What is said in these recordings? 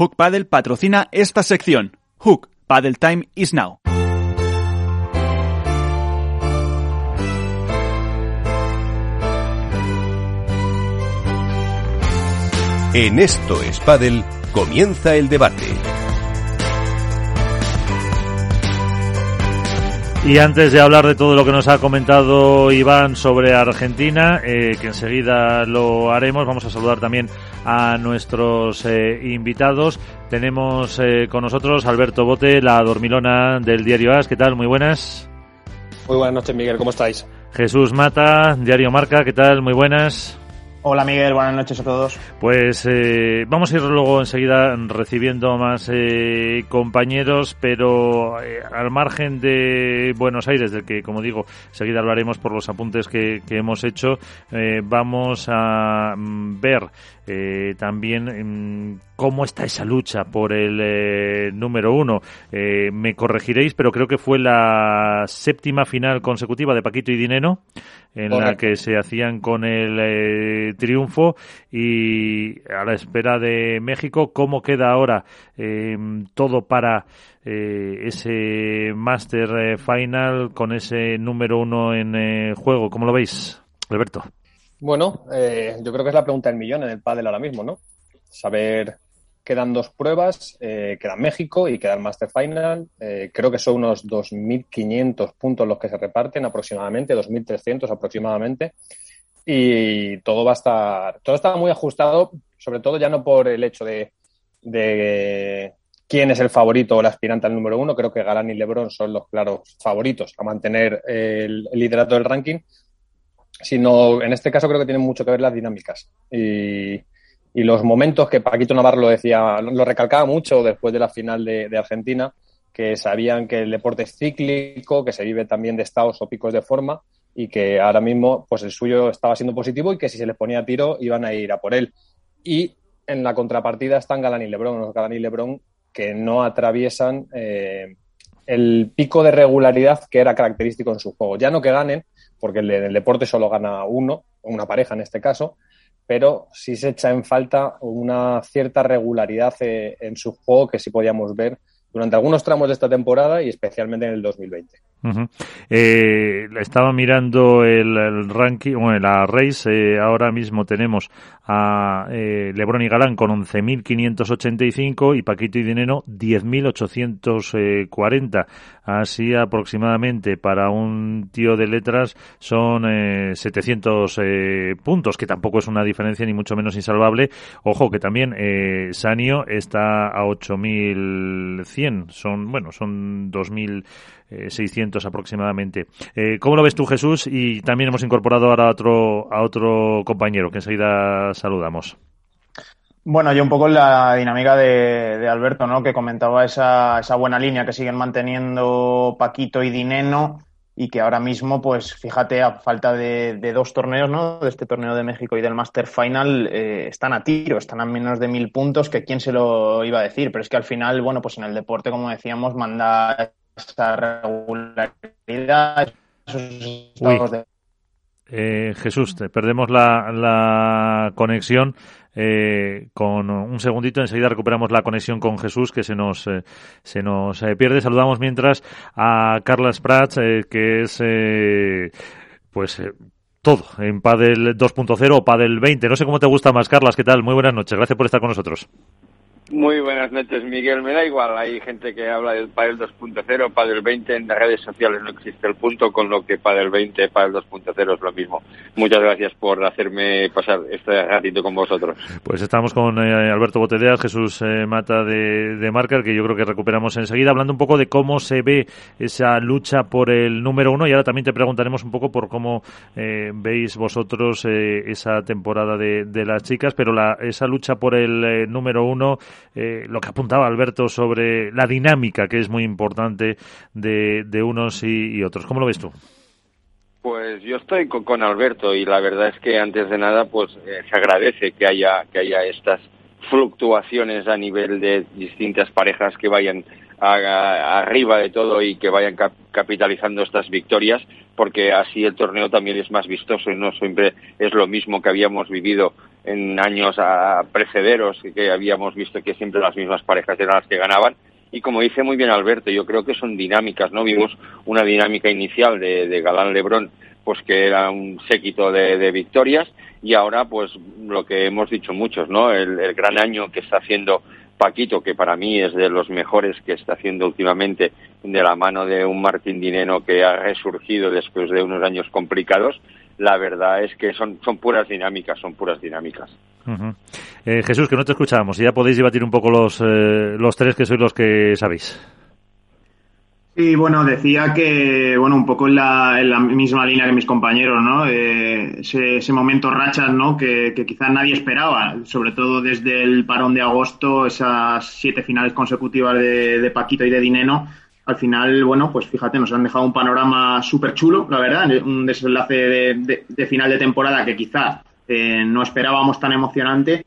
Hook Paddle patrocina esta sección. Hook, Paddle Time is now. En Esto es Paddle comienza el debate. Y antes de hablar de todo lo que nos ha comentado Iván sobre Argentina, eh, que enseguida lo haremos, vamos a saludar también a nuestros eh, invitados. Tenemos eh, con nosotros Alberto Bote, la dormilona del diario AS. ¿Qué tal? Muy buenas. Muy buenas noches, Miguel. ¿Cómo estáis? Jesús Mata, diario Marca. ¿Qué tal? Muy buenas. Hola Miguel, buenas noches a todos. Pues eh, vamos a ir luego enseguida recibiendo más eh, compañeros, pero eh, al margen de Buenos Aires, del que, como digo, enseguida hablaremos por los apuntes que, que hemos hecho, eh, vamos a mm, ver eh, también mm, cómo está esa lucha por el eh, número uno. Me corregiréis, pero creo que fue la séptima final consecutiva de Paquito y Dineno, en la que se hacían con el eh, triunfo y a la espera de México, ¿cómo queda ahora eh, todo para eh, ese Master eh, Final con ese número uno en juego? ¿Cómo lo veis, Alberto? Bueno, eh, yo creo que es la pregunta del millón en el pádel ahora mismo, ¿no? Saber, quedan dos pruebas, eh, queda México y queda el Master Final. Eh, creo que son unos 2.500 puntos los que se reparten aproximadamente, 2.300 aproximadamente. Y todo va a estar, todo está muy ajustado, sobre todo ya no por el hecho de, de quién es el favorito o el aspirante al número uno. Creo que Galán y Lebron son los claros favoritos a mantener el, el liderato del ranking, sino en este caso creo que tienen mucho que ver las dinámicas y, y los momentos que Paquito Navarro lo decía, lo recalcaba mucho después de la final de, Argentina, que sabían que el deporte es cíclico, que se vive también de estados o picos de forma y que ahora mismo pues el suyo estaba siendo positivo y que si se les ponía tiro iban a ir a por él. Y en la contrapartida están Galán y Lebron, unos Galán y Lebron que no atraviesan eh, el pico de regularidad que era característico en su juego. Ya no que ganen, porque en el deporte solo gana uno, una pareja en este caso, pero sí se echa en falta una cierta regularidad eh, en su juego que sí podíamos ver durante algunos tramos de esta temporada y especialmente en el 2020. Ujú. Eh, estaba mirando el, ranking, bueno, la race, eh, ahora mismo tenemos a eh, Lebron y Galán con 11.585 y Paquito y Dineno 10.840. Así aproximadamente para un tío de letras son eh, 700 eh, puntos, que tampoco es una diferencia ni mucho menos insalvable. Ojo que también eh, Sanio está a 8.100, son, bueno, son 2.000 eh, 600 aproximadamente. Eh, ¿Cómo lo ves tú, Jesús? Y también hemos incorporado ahora a otro, a otro compañero que enseguida saludamos. Bueno, yo un poco la dinámica de, de Alberto, ¿no? Que comentaba esa, esa buena línea que siguen manteniendo Paquito y Dineno y que ahora mismo, pues fíjate, a falta de, de dos torneos, ¿no? De este torneo de México y del Master Final, eh, están a tiro, están a menos de mil puntos, que quién se lo iba a decir. Pero es que al final, bueno, pues en el deporte, como decíamos, manda esa regularidad, esos estados de Eh, Jesús, te perdemos la, la conexión. Eh, con un segundito, enseguida recuperamos la conexión con Jesús que se nos, eh, se nos eh, pierde. Saludamos mientras a Carlas Prats, que es pues todo en Padel 2.0 o Padel 20. No sé cómo te gusta más, Carlas. ¿Qué tal? Muy buenas noches. Gracias por estar con nosotros. Muy buenas noches, Miguel. Me da igual, hay gente que habla del Padel 2.0, Padel 20, en las redes sociales no existe el punto, con lo que Padel 20, Padel 2.0 es lo mismo. Muchas gracias por hacerme pasar este ratito con vosotros. Pues estamos con eh, Alberto Botedeas, Jesús eh, Mata de, de Marcar, que yo creo que recuperamos enseguida, hablando un poco de cómo se ve esa lucha por el número uno y ahora también te preguntaremos un poco por cómo eh, veis vosotros eh, esa temporada de, de, las chicas, pero la, esa lucha por el eh, número uno, eh, lo que apuntaba Alberto sobre la dinámica que es muy importante de, de unos y, otros. ¿Cómo lo ves tú? Pues yo estoy con, con Alberto y la verdad es que antes de nada pues eh, se agradece que haya que haya estas fluctuaciones a nivel de distintas parejas que vayan a, arriba de todo y que vayan cap capitalizando estas victorias porque así el torneo también es más vistoso y no siempre es lo mismo que habíamos vivido en años a, precederos que habíamos visto que siempre las mismas parejas eran las que ganaban. Y como dice muy bien Alberto, yo creo que son dinámicas, ¿no? Vimos una dinámica inicial de, de Galán Lebrón, pues que era un séquito de, de, victorias, y ahora, pues lo que hemos dicho muchos, ¿no? El, el gran año que está haciendo Paquito, que para mí es de los mejores que está haciendo últimamente de la mano de un Martín Dineno que ha resurgido después de unos años complicados, la verdad es que son, son puras dinámicas, son puras dinámicas. Uh -huh. eh, Jesús, que no te escuchábamos, y ya podéis debatir un poco los, eh, los tres que sois los que sabéis. Sí, bueno, decía que, bueno, un poco en la, en la misma línea que mis compañeros, ¿no? Eh, ese, ese, momento rachas, ¿no? Que, que quizás nadie esperaba, sobre todo desde el parón de agosto, esas siete finales consecutivas de, de Paquito y de Dineno, al final, bueno, pues fíjate, nos han dejado un panorama súper chulo, la verdad, un desenlace de, final de temporada que quizás eh, no esperábamos tan emocionante.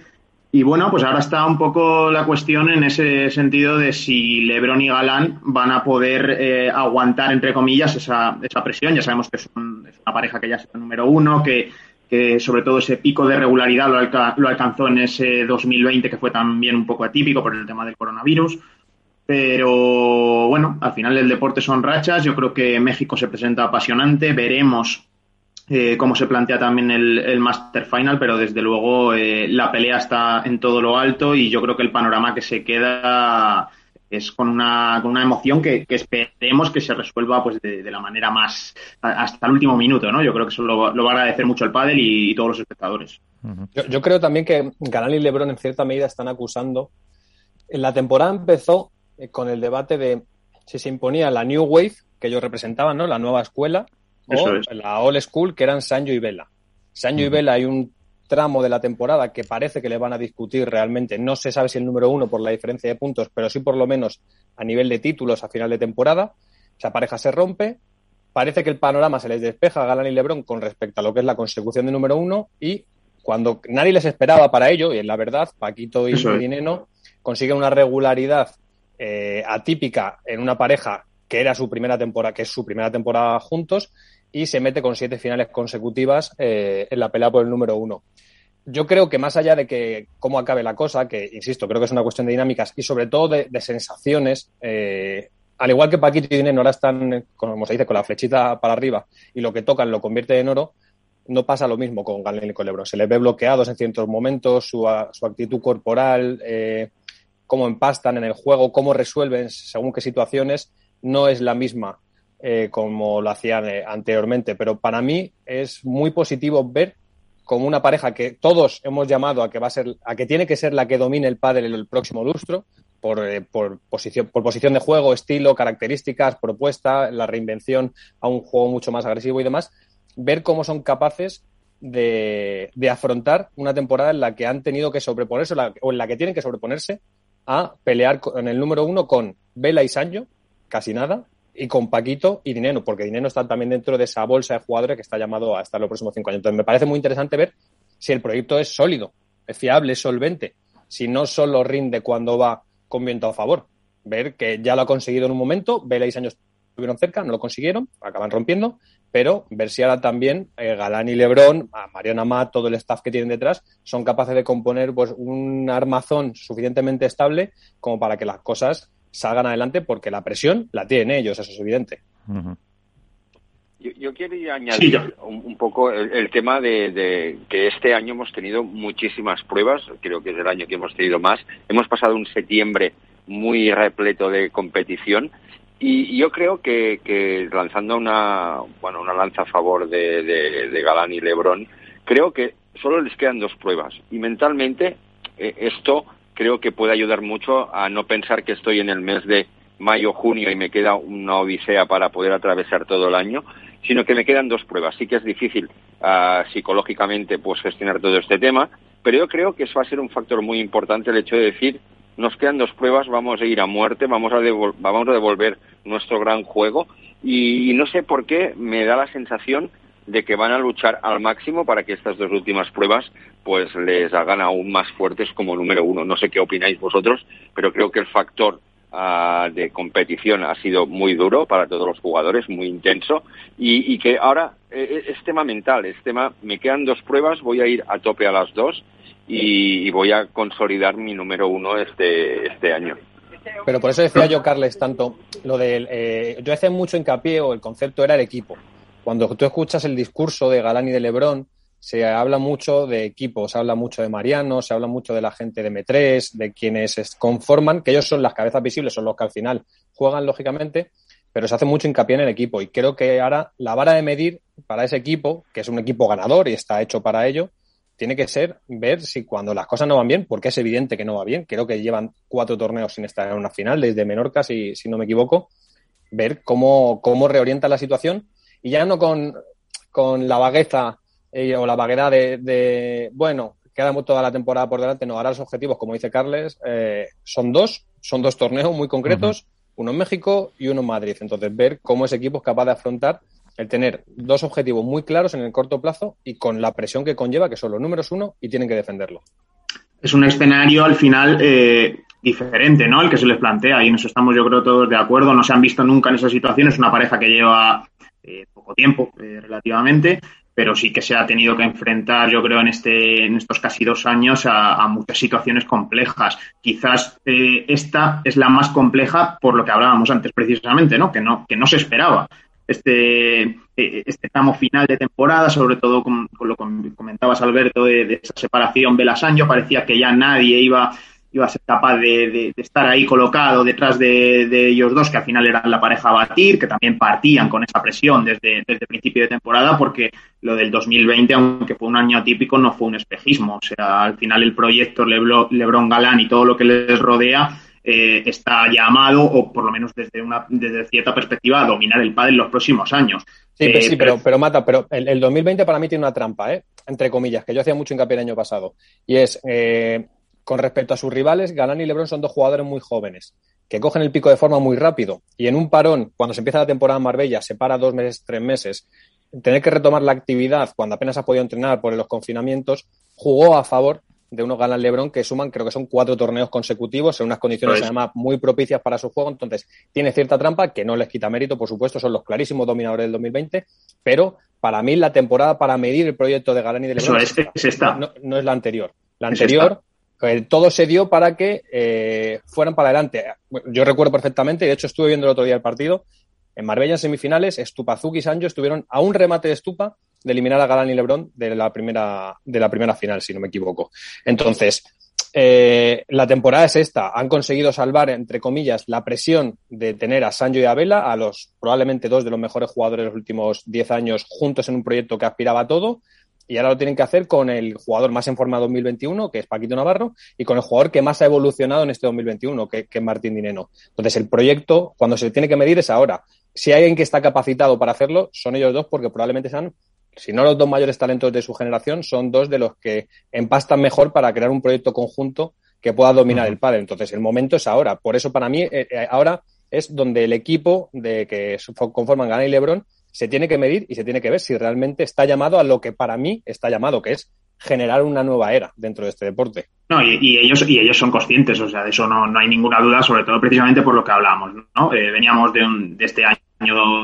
Y bueno, pues ahora está un poco la cuestión en ese sentido de si Lebron y Galán van a poder eh, aguantar, entre comillas, esa, esa presión. Ya sabemos que es una pareja que ya es el número uno, que, sobre todo ese pico de regularidad lo, lo alcanzó en ese 2020, que fue también un poco atípico por el tema del coronavirus. Pero bueno, al final el deporte son rachas. Yo creo que México se presenta apasionante. Veremos eh, cómo se plantea también el, el Master Final, pero desde luego eh, la pelea está en todo lo alto y yo creo que el panorama que se queda es con una, con una emoción que, que esperemos que se resuelva pues de, de, la manera más hasta el último minuto, ¿no? Yo creo que eso lo, lo va a agradecer mucho el pádel y, y todos los espectadores. Uh -huh. yo, yo, creo también que Galán y LeBron en cierta medida están acusando. En la temporada empezó con el debate de si se imponía la New Wave que ellos representaban, ¿no? La nueva escuela o es. la Old School, que eran Sancho y Vela. Sancho y Vela hay un tramo de la temporada que parece que le van a discutir realmente. No se sabe si el número uno por la diferencia de puntos, pero sí por lo menos a nivel de títulos a final de temporada. Esa pareja se rompe. Parece que el panorama se les despeja a Galán y Lebron con respecto a lo que es la consecución de número uno y cuando nadie les esperaba para ello, y en la verdad, Paquito y Dineno consiguen una regularidad eh, atípica en una pareja que era su primera temporada, que es su primera temporada juntos, y se mete con siete finales consecutivas eh, en la pelea por el número uno. Yo creo que más allá de que cómo acabe la cosa, que insisto, creo que es una cuestión de dinámicas y sobre todo de, sensaciones, eh, al igual que Paquito y Dinero ahora están, como se dice, con la flechita para arriba y lo que tocan lo convierte en oro, no pasa lo mismo con Galen y con Lebron. Se les ve bloqueados en ciertos momentos, su, su actitud corporal, eh, cómo empastan en el juego, cómo resuelven según qué situaciones no es la misma eh, como lo hacían anteriormente, pero para mí es muy positivo ver como una pareja que todos hemos llamado a que va a ser, a que tiene que ser la que domine el pádel el próximo lustro, por, eh, por, posición, por posición de juego, estilo, características, propuesta, la reinvención a un juego mucho más agresivo y demás, ver cómo son capaces de, de afrontar una temporada en la que han tenido que sobreponerse o en la que tienen que sobreponerse a pelear en el número uno con Vela y Sancho, casi nada, y con Paquito y Dineno, porque Dineno está también dentro de esa bolsa de jugadores que está llamado a estar los próximos cinco años. Entonces me parece muy interesante ver si el proyecto es sólido, es fiable, es solvente, si no solo rinde cuando va con viento a favor. Ver que ya lo ha conseguido en un momento, Vela y años estuvieron cerca, no lo consiguieron, acaban rompiendo, pero ver si ahora también eh, Galán y Lebrón, Mariana Matt, todo el staff que tienen detrás, son capaces de componer pues un armazón suficientemente estable como para que las cosas salgan adelante porque la presión la tienen ellos, eso es evidente. Uh -huh. yo, yo, quiero añadir sí, un, un, poco el, el tema de, de, que este año hemos tenido muchísimas pruebas, creo que es el año que hemos tenido más. Hemos pasado un septiembre muy repleto de competición y yo creo que, que lanzando una, bueno, una lanza a favor de, de, Galán y Lebrón, creo que solo les quedan dos pruebas y mentalmente eh, esto creo que puede ayudar mucho a no pensar que estoy en el mes de mayo, junio y me queda una odisea para poder atravesar todo el año, sino que me quedan dos pruebas. Sí que es difícil uh, psicológicamente pues gestionar todo este tema, pero yo creo que eso va a ser un factor muy importante el hecho de decir nos quedan dos pruebas, vamos a ir a muerte, vamos a, vamos a devolver nuestro gran juego y, y no sé por qué me da la sensación de que van a luchar al máximo para que estas dos últimas pruebas pues les hagan aún más fuertes como número uno. No sé qué opináis vosotros, pero creo que el factor uh, de competición ha sido muy duro para todos los jugadores, muy intenso, y, y que ahora eh, es tema mental, es tema, me quedan dos pruebas, voy a ir a tope a las dos, y, voy a consolidar mi número uno este, este año. Pero por eso decía yo, Carles, tanto lo del. Eh, yo hacía mucho hincapié, o el concepto era el equipo. Cuando tú escuchas el discurso de Galán y de Lebrón, se habla mucho de equipo, se habla mucho de Mariano, se habla mucho de la gente de M3, de quienes conforman, que ellos son las cabezas visibles, son los que al final juegan, lógicamente, pero se hace mucho hincapié en el equipo. Y creo que ahora la vara de medir para ese equipo, que es un equipo ganador y está hecho para ello, tiene que ser ver si cuando las cosas no van bien, porque es evidente que no va bien, creo que llevan cuatro torneos sin estar en una final, desde Menorca, si, si no me equivoco, ver cómo, cómo reorienta la situación. Y ya no con, con la vagueza eh, o la vaguedad de, bueno, queda toda la temporada por delante, no, ahora los objetivos, como dice Carles, eh, son dos, son dos torneos muy concretos, uno en México y uno en Madrid. Entonces, ver cómo ese equipo es capaz de afrontar el tener dos objetivos muy claros en el corto plazo y con la presión que conlleva, que son los números uno y tienen que defenderlo. Es un escenario al final eh, diferente, ¿no? El que se les plantea y en eso estamos yo creo todos de acuerdo. No se han visto nunca en esa situación. Es una pareja que lleva eh, poco tiempo eh, relativamente, pero sí que se ha tenido que enfrentar, yo creo, en, este, en estos casi dos años a, muchas situaciones complejas. Quizás esta es la más compleja por lo que hablábamos antes precisamente, ¿no? Que no, que no se esperaba este, eh, este tramo final de temporada, sobre todo con, lo que comentabas, Alberto, de, esa separación Belasanjo, parecía que ya nadie iba, iba a ser capaz de, estar ahí colocado detrás de, ellos dos, que al final eran la pareja a batir, que también partían con esa presión desde, desde principio de temporada, porque lo del 2020, aunque fue un año atípico, no fue un espejismo. O sea, al final el proyecto Lebron Galán y todo lo que les rodea eh, está llamado, o por lo menos desde una desde cierta perspectiva, a dominar el pádel en los próximos años. Sí, eh, sí pero, pero, Mata, pero el, 2020 para mí tiene una trampa, ¿eh? entre comillas, que yo hacía mucho hincapié el año pasado. Y es, eh, con respecto a sus rivales, Galán y Lebron son dos jugadores muy jóvenes, que cogen el pico de forma muy rápido. Y en un parón, cuando se empieza la temporada en Marbella, se para dos meses, tres meses, tener que retomar la actividad cuando apenas ha podido entrenar por los confinamientos, jugó a favor de unos Galán Lebron que suman, creo que son cuatro torneos consecutivos en unas condiciones además muy propicias para su juego. Entonces, tiene cierta trampa que no les quita mérito, por supuesto, son los clarísimos dominadores del 2020, pero para mí la temporada para medir el proyecto de Galán y de Lebron es, esta. No, es la anterior. La anterior, eh, todo se dio para que eh, fueran para adelante. Yo recuerdo perfectamente, de hecho estuve viendo el otro día el partido, en Marbella en semifinales, Estupazuki y Sancho estuvieron a un remate de Estupa de eliminar a Galán y Lebron de la primera, de la primera final, si no me equivoco. Entonces, eh, la temporada es esta. Han conseguido salvar, entre comillas, la presión de tener a Sancho y a Vela, a los probablemente dos de los mejores jugadores de los últimos diez años, juntos en un proyecto que aspiraba a todo. Y ahora lo tienen que hacer con el jugador más en forma 2021, que es Paquito Navarro, y con el jugador que más ha evolucionado en este 2021, que, que es Martín Dineno. Entonces, el proyecto, cuando se tiene que medir, es ahora. Si hay alguien que está capacitado para hacerlo, son ellos dos, porque probablemente sean si no los dos mayores talentos de su generación, son dos de los que empastan mejor para crear un proyecto conjunto que pueda dominar el padre. Entonces, el momento es ahora. Por eso, para mí, eh, eh, ahora es donde el equipo de que conforman Gana y Lebron se tiene que medir y se tiene que ver si realmente está llamado a lo que para mí está llamado, que es generar una nueva era dentro de este deporte. No, y, ellos y ellos son conscientes, o sea, de eso no, no hay ninguna duda, sobre todo precisamente por lo que hablamos, ¿no? Eh, veníamos de, un, de este año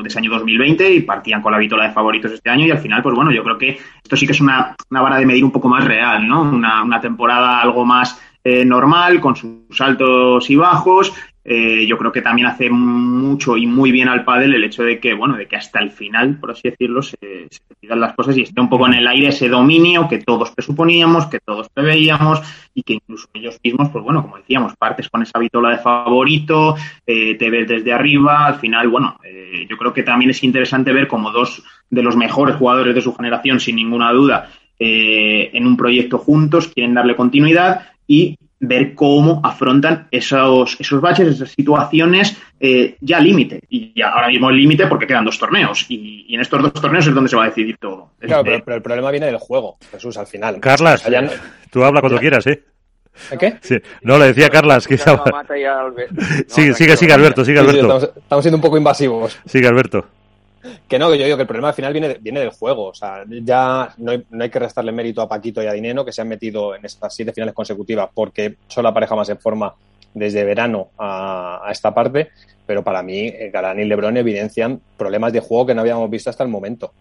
de ese año 2020 y partían con la vitola de favoritos este año y al final, pues bueno, yo creo que esto sí que es una, una vara de medir un poco más real, ¿no? Una, una temporada algo más eh, normal, con sus altos y bajos, eh, yo creo que también hace mucho y muy bien al pádel el hecho de que, bueno, de que hasta el final, por así decirlo, se, se las cosas y esté un poco en el aire ese dominio que todos presuponíamos, que todos preveíamos y que incluso ellos mismos, pues bueno, como decíamos, partes con esa vitola de favorito, eh, te ves desde arriba, al final, bueno, eh, yo creo que también es interesante ver como dos de los mejores jugadores de su generación, sin ninguna duda, en un proyecto juntos, quieren darle continuidad y ver cómo afrontan esos, esos baches, esas situaciones eh, ya límite. Y ya ahora mismo el límite porque quedan dos torneos. Y, en estos dos torneos es donde se va a decidir todo. Claro, pero, el problema viene del juego, Jesús, al final. Carlas, tú habla cuando quieras, ¿eh? ¿Qué? Sí. No, le decía Carlas que estaba... sigue, sigue, sigue, Alberto, sigue, Alberto. estamos siendo un poco invasivos. Sigue, Alberto. Que no, que yo digo que el problema al final viene, viene del juego. O sea, ya no hay, no hay, que restarle mérito a Paquito y a Dineno, que se han metido en estas siete finales consecutivas, porque son la pareja más en forma desde verano a, esta parte. Pero para mí, eh, Galán y Lebron evidencian problemas de juego que no habíamos visto hasta el momento.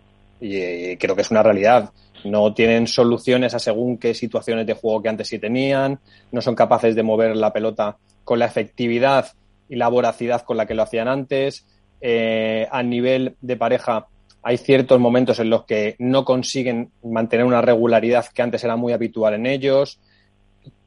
y creo que es una realidad. No tienen soluciones a según qué situaciones de juego que antes sí tenían, no son capaces de mover la pelota con la efectividad y la voracidad con la que lo hacían antes. Eh, a nivel de pareja hay ciertos momentos en los que no consiguen mantener una regularidad que antes era muy habitual en ellos.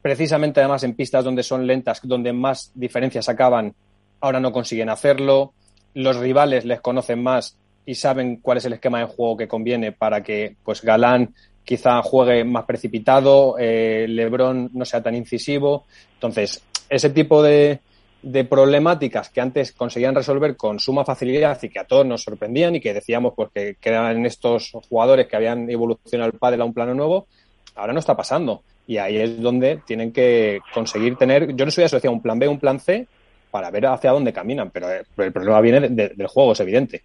Precisamente además en pistas donde son lentas, donde más diferencias acaban, ahora no consiguen hacerlo. Los rivales les conocen más y saben cuál es el esquema de juego que conviene para que pues Galán quizá juegue más precipitado, eh, Lebron no sea tan incisivo. Entonces, ese tipo de, de problemáticas que antes conseguían resolver con suma facilidad y que a todos nos sorprendían y que decíamos pues, que, eran estos jugadores que habían evolucionado el pádel a un plano nuevo, ahora no está pasando. Y ahí es donde tienen que conseguir tener, yo no soy decía un plan B, un plan C, para ver hacia dónde caminan, pero, eh, el problema viene del juego, es evidente.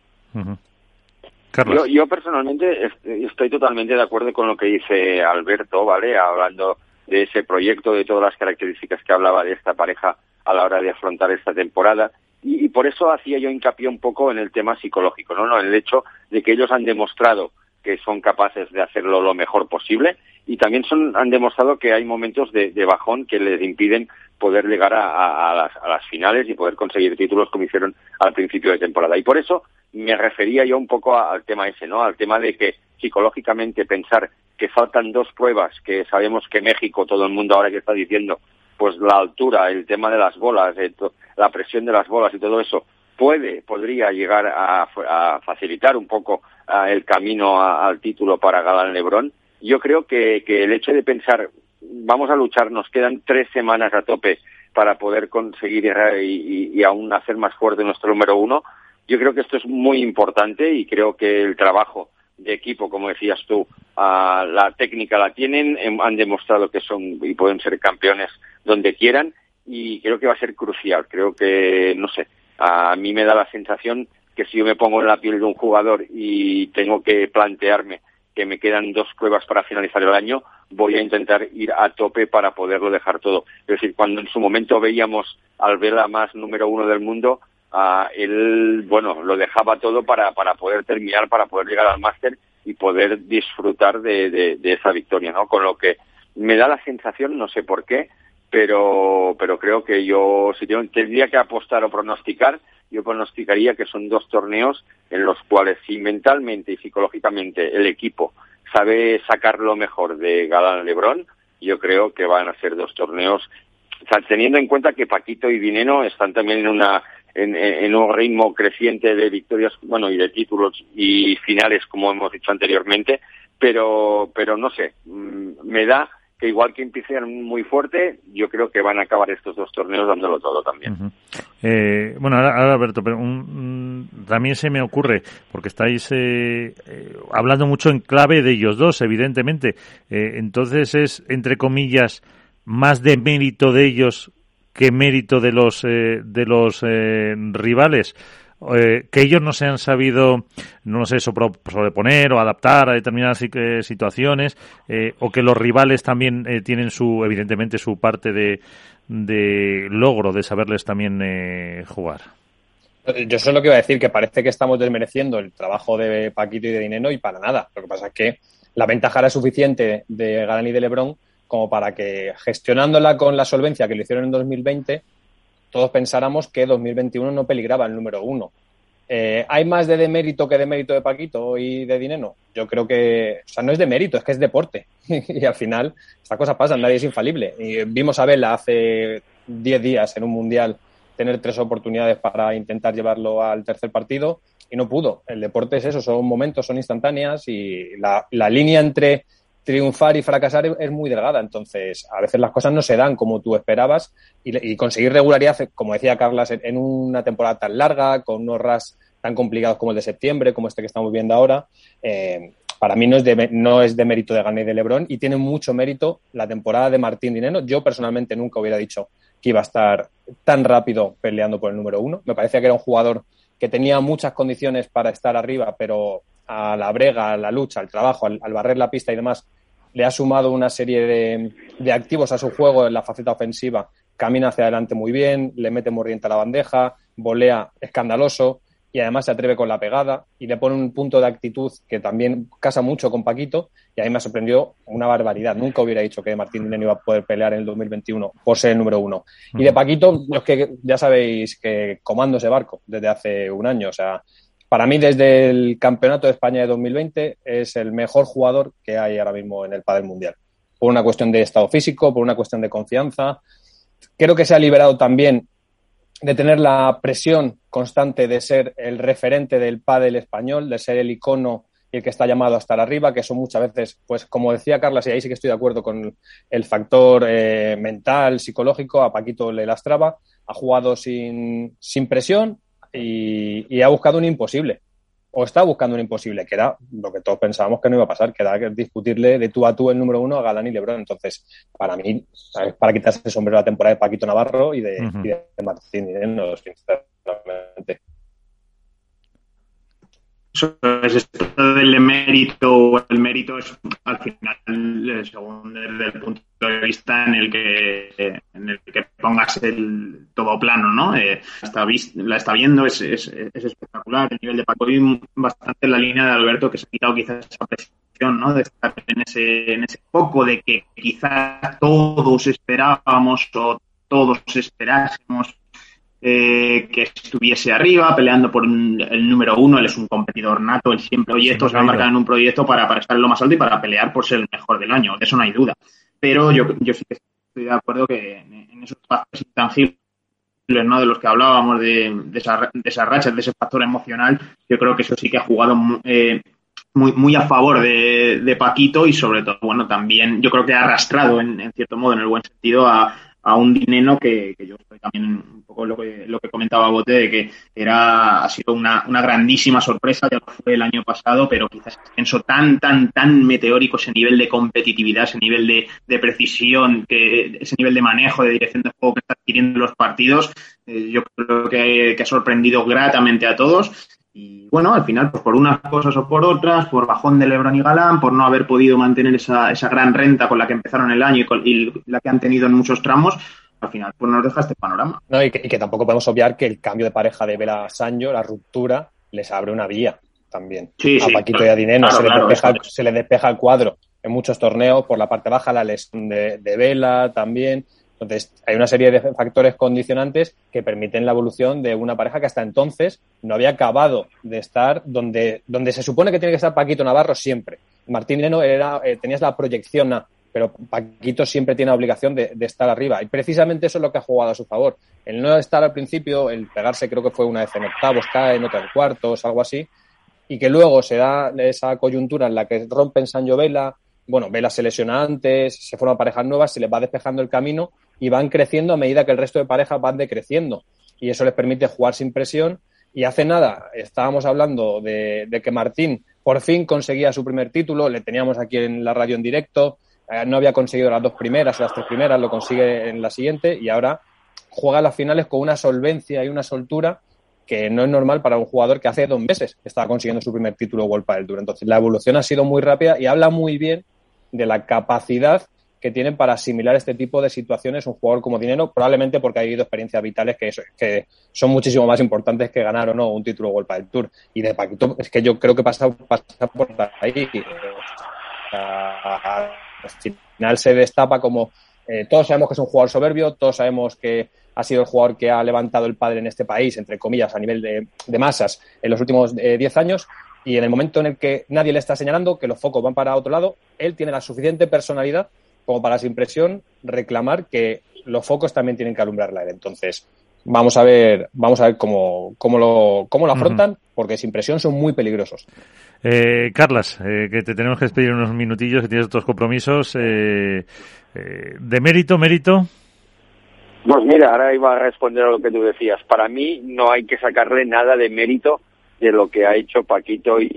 Yo, yo personalmente estoy totalmente de acuerdo con lo que dice Alberto, ¿vale? Hablando de ese proyecto, de todas las características que hablaba de esta pareja a la hora de afrontar esta temporada. Y, por eso hacía yo hincapié un poco en el tema psicológico, ¿no? ¿no? En el hecho de que ellos han demostrado que son capaces de hacerlo lo mejor posible y también son, han demostrado que hay momentos de, bajón que les impiden poder llegar a, las, a, las, finales y poder conseguir títulos como hicieron al principio de temporada. Y por eso me refería yo un poco al tema ese, ¿no? Al tema de que psicológicamente pensar que faltan dos pruebas, que sabemos que México, todo el mundo ahora que está diciendo, pues la altura, el tema de las bolas, la presión de las bolas y todo eso, puede, podría llegar a, facilitar un poco el camino al título para Galán Lebrón. Yo creo que, el hecho de pensar, vamos a luchar, nos quedan tres semanas a tope para poder conseguir y, y aún hacer más fuerte nuestro número uno, yo creo que esto es muy importante y creo que el trabajo de equipo, como decías tú, la técnica la tienen, em, han demostrado que son y pueden ser campeones donde quieran y creo que va a ser crucial. Creo que, no sé, a mí me da la sensación que si yo me pongo en la piel de un jugador y tengo que plantearme que me quedan dos pruebas para finalizar el año, voy a intentar ir a tope para poderlo dejar todo. Es decir, cuando en su momento veíamos al Vela más número uno del mundo, él, bueno, lo dejaba todo para, para poder terminar, para poder llegar al máster y poder disfrutar de, de, esa victoria, ¿no? Con lo que me da la sensación, no sé por qué, pero, pero creo que yo, si tendría que apostar o pronosticar, yo pronosticaría que son dos torneos en los cuales si mentalmente y psicológicamente el equipo sabe sacar lo mejor de Galán Lebrón, yo creo que van a ser dos torneos, teniendo en cuenta que Paquito y Dineno están también en una en, un ritmo creciente de victorias, bueno, y de títulos y finales, como hemos dicho anteriormente, pero, pero no sé, mm, me da que igual que empiecen muy fuerte, yo creo que van a acabar estos dos torneos dándolo todo también. eh, bueno, ahora, Alberto, pero también se me ocurre, porque estáis eh, eh, hablando mucho en clave de ellos dos, evidentemente, eh, entonces es, entre comillas, más de mérito de ellos qué mérito de los eh, de los eh, rivales eh, que ellos no se han sabido, no sé, sobreponer o adaptar a determinadas situaciones, o que los rivales también tienen su, evidentemente, su parte de, de logro de saberles también jugar. Yo solo que iba a decir que parece que estamos desmereciendo el trabajo de Paquito y de Dineno y para nada. Lo que pasa es que la ventaja era suficiente de Galán y de Lebrón como para que gestionándola con la solvencia que lo hicieron en 2020, todos pensáramos que 2021 no peligraba el número uno. Eh, ¿Hay más de demérito que de mérito de Paquito y de Dineno? Yo creo que, o sea, no es de mérito, es que es deporte. y al final, esta cosa pasa, nadie es infalible. Y vimos a Vela hace 10 días en un mundial tener tres oportunidades para intentar llevarlo al tercer partido y no pudo. El deporte es eso, son momentos, son instantáneas y la línea entre triunfar y fracasar es muy delgada. Entonces, a veces las cosas no se dan como tú esperabas y, conseguir regularidad, como decía Carlas, en, una temporada tan larga, con unos RAS tan complicados como el de septiembre, como este que estamos viendo ahora, eh, para mí no es, de, no es de mérito de Gané de Lebron y tiene mucho mérito la temporada de Martín Dineno. Yo personalmente nunca hubiera dicho que iba a estar tan rápido peleando por el número uno. Me parecía que era un jugador que tenía muchas condiciones para estar arriba, pero a la brega, a la lucha, al trabajo, al barrer la pista y demás, le ha sumado una serie de, activos a su juego en la faceta ofensiva. Camina hacia adelante muy bien, le mete mordiente a la bandeja, volea escandaloso y además se atreve con la pegada y le pone un punto de actitud que también casa mucho con Paquito y a mí me sorprendió una barbaridad. Nunca hubiera dicho que Martín Dineno iba a poder pelear en el 2021 por ser el número uno. Y de Paquito, es que ya sabéis que comando ese barco desde hace un año. O sea, para mí desde el Campeonato de España de 2020 es el mejor jugador que hay ahora mismo en el Padel Mundial. Por una cuestión de estado físico, por una cuestión de confianza. Creo que se ha liberado también de tener la presión constante de ser el referente del pádel español, de ser el icono y el que está llamado a estar arriba, que eso muchas veces, pues como decía Carla, y ahí sí que estoy de acuerdo con el factor eh, mental, psicológico, a Paquito le lastraba, ha jugado sin, sin presión y, y ha buscado un imposible. O está buscando un imposible, que era lo que todos pensábamos que no iba a pasar, que era discutirle de tú a tú el número uno a Galán y Lebron. Entonces, para mí, es para quitarse el sombrero la temporada de Paquito Navarro y de, y de Martín no, sinceramente es esto del mérito, el mérito es al final, según desde el punto de vista en el que en el que pongas el todo plano, ¿no? Eh, está la está viendo, es, es, es, espectacular el nivel de Paco y bastante en la línea de Alberto que se ha quitado quizás esa presión, ¿no? De estar en ese, en ese foco de que quizás todos esperábamos o todos esperásemos eh, que estuviese arriba, peleando por el número uno. Él es un competidor nato, él siempre, oye, esto se va a marcar en un proyecto para, para estar en lo más alto y para pelear por ser el mejor del año, de eso no hay duda. Pero yo, yo sí que estoy de acuerdo que en, esos pasos intangibles ¿no? de los que hablábamos, de, de, esa, de esas rachas, de ese factor emocional, yo creo que eso sí que ha jugado eh, muy, muy a favor de, de, Paquito y sobre todo, bueno, también yo creo que ha arrastrado en, en cierto modo, en el buen sentido, a, a un dinero que, yo también un poco lo que, lo que comentaba Bote, de que era, ha sido una, grandísima sorpresa, ya fue el año pasado, pero quizás ascenso tan, tan, tan meteórico, ese nivel de competitividad, ese nivel de, precisión, que, ese nivel de manejo, de dirección de juego que está adquiriendo los partidos, eh, yo creo que ha sorprendido gratamente a todos y bueno, al final, pues por unas cosas o por otras, por bajón de Lebron y Galán, por no haber podido mantener esa, esa gran renta con la que empezaron el año y, la que han tenido en muchos tramos, al final pues nos deja este panorama. No, y que, tampoco podemos obviar que el cambio de pareja de Vela Sancho, la ruptura, les abre una vía también. a Paquito y a Dineno se, le despeja, el cuadro en muchos torneos, por la parte baja la lesión de, de Vela también. Entonces, hay una serie de factores condicionantes que permiten la evolución de una pareja que hasta entonces no había acabado de estar donde, donde se supone que tiene que estar Paquito Navarro siempre. Martín Leno era, eh, tenías la proyección A, pero Paquito siempre tiene la obligación de, estar arriba. Y precisamente eso es lo que ha jugado a su favor. El no estar al principio, el pegarse creo que fue una vez en octavos, cae en otra en cuartos, algo así, y que luego se da esa coyuntura en la que rompen San Vela, bueno, Vela se lesiona antes, se forman parejas nuevas, se les va despejando el camino y van creciendo a medida que el resto de parejas van decreciendo. Y eso les permite jugar sin presión. Y hace nada estábamos hablando de, que Martín por fin conseguía su primer título, le teníamos aquí en la radio en directo, eh, no había conseguido las dos primeras las tres primeras, lo consigue en la siguiente y ahora juega las finales con una solvencia y una soltura que no es normal para un jugador que hace dos meses estaba consiguiendo su primer título World del Tour. Entonces, la evolución ha sido muy rápida y habla muy bien de la capacidad que tienen para asimilar este tipo de situaciones un jugador como Dinero, probablemente porque ha vivido experiencias vitales que, que son muchísimo más importantes que ganar o no un título Golpa del Tour. Y de Paquito, es que yo creo que pasa, pasa por ahí. Al final se destapa como eh, todos sabemos que es un jugador soberbio, todos sabemos que ha sido el jugador que ha levantado el padre en este país, entre comillas, a nivel de, de masas en los últimos 10 eh, años. Y en el momento en el que nadie le está señalando que los focos van para otro lado, él tiene la suficiente personalidad como para sin presión reclamar que los focos también tienen que alumbrarla él. Entonces, vamos a ver, vamos a ver cómo, cómo lo, cómo lo afrontan, porque sin presión son muy peligrosos. Eh, Carlas, eh, que te tenemos que despedir unos minutillos, que tienes otros compromisos. Eh, eh, ¿De mérito, mérito? Pues mira, ahora iba a responder a lo que tú decías. Para mí no hay que sacarle nada de mérito de lo que ha hecho Paquito y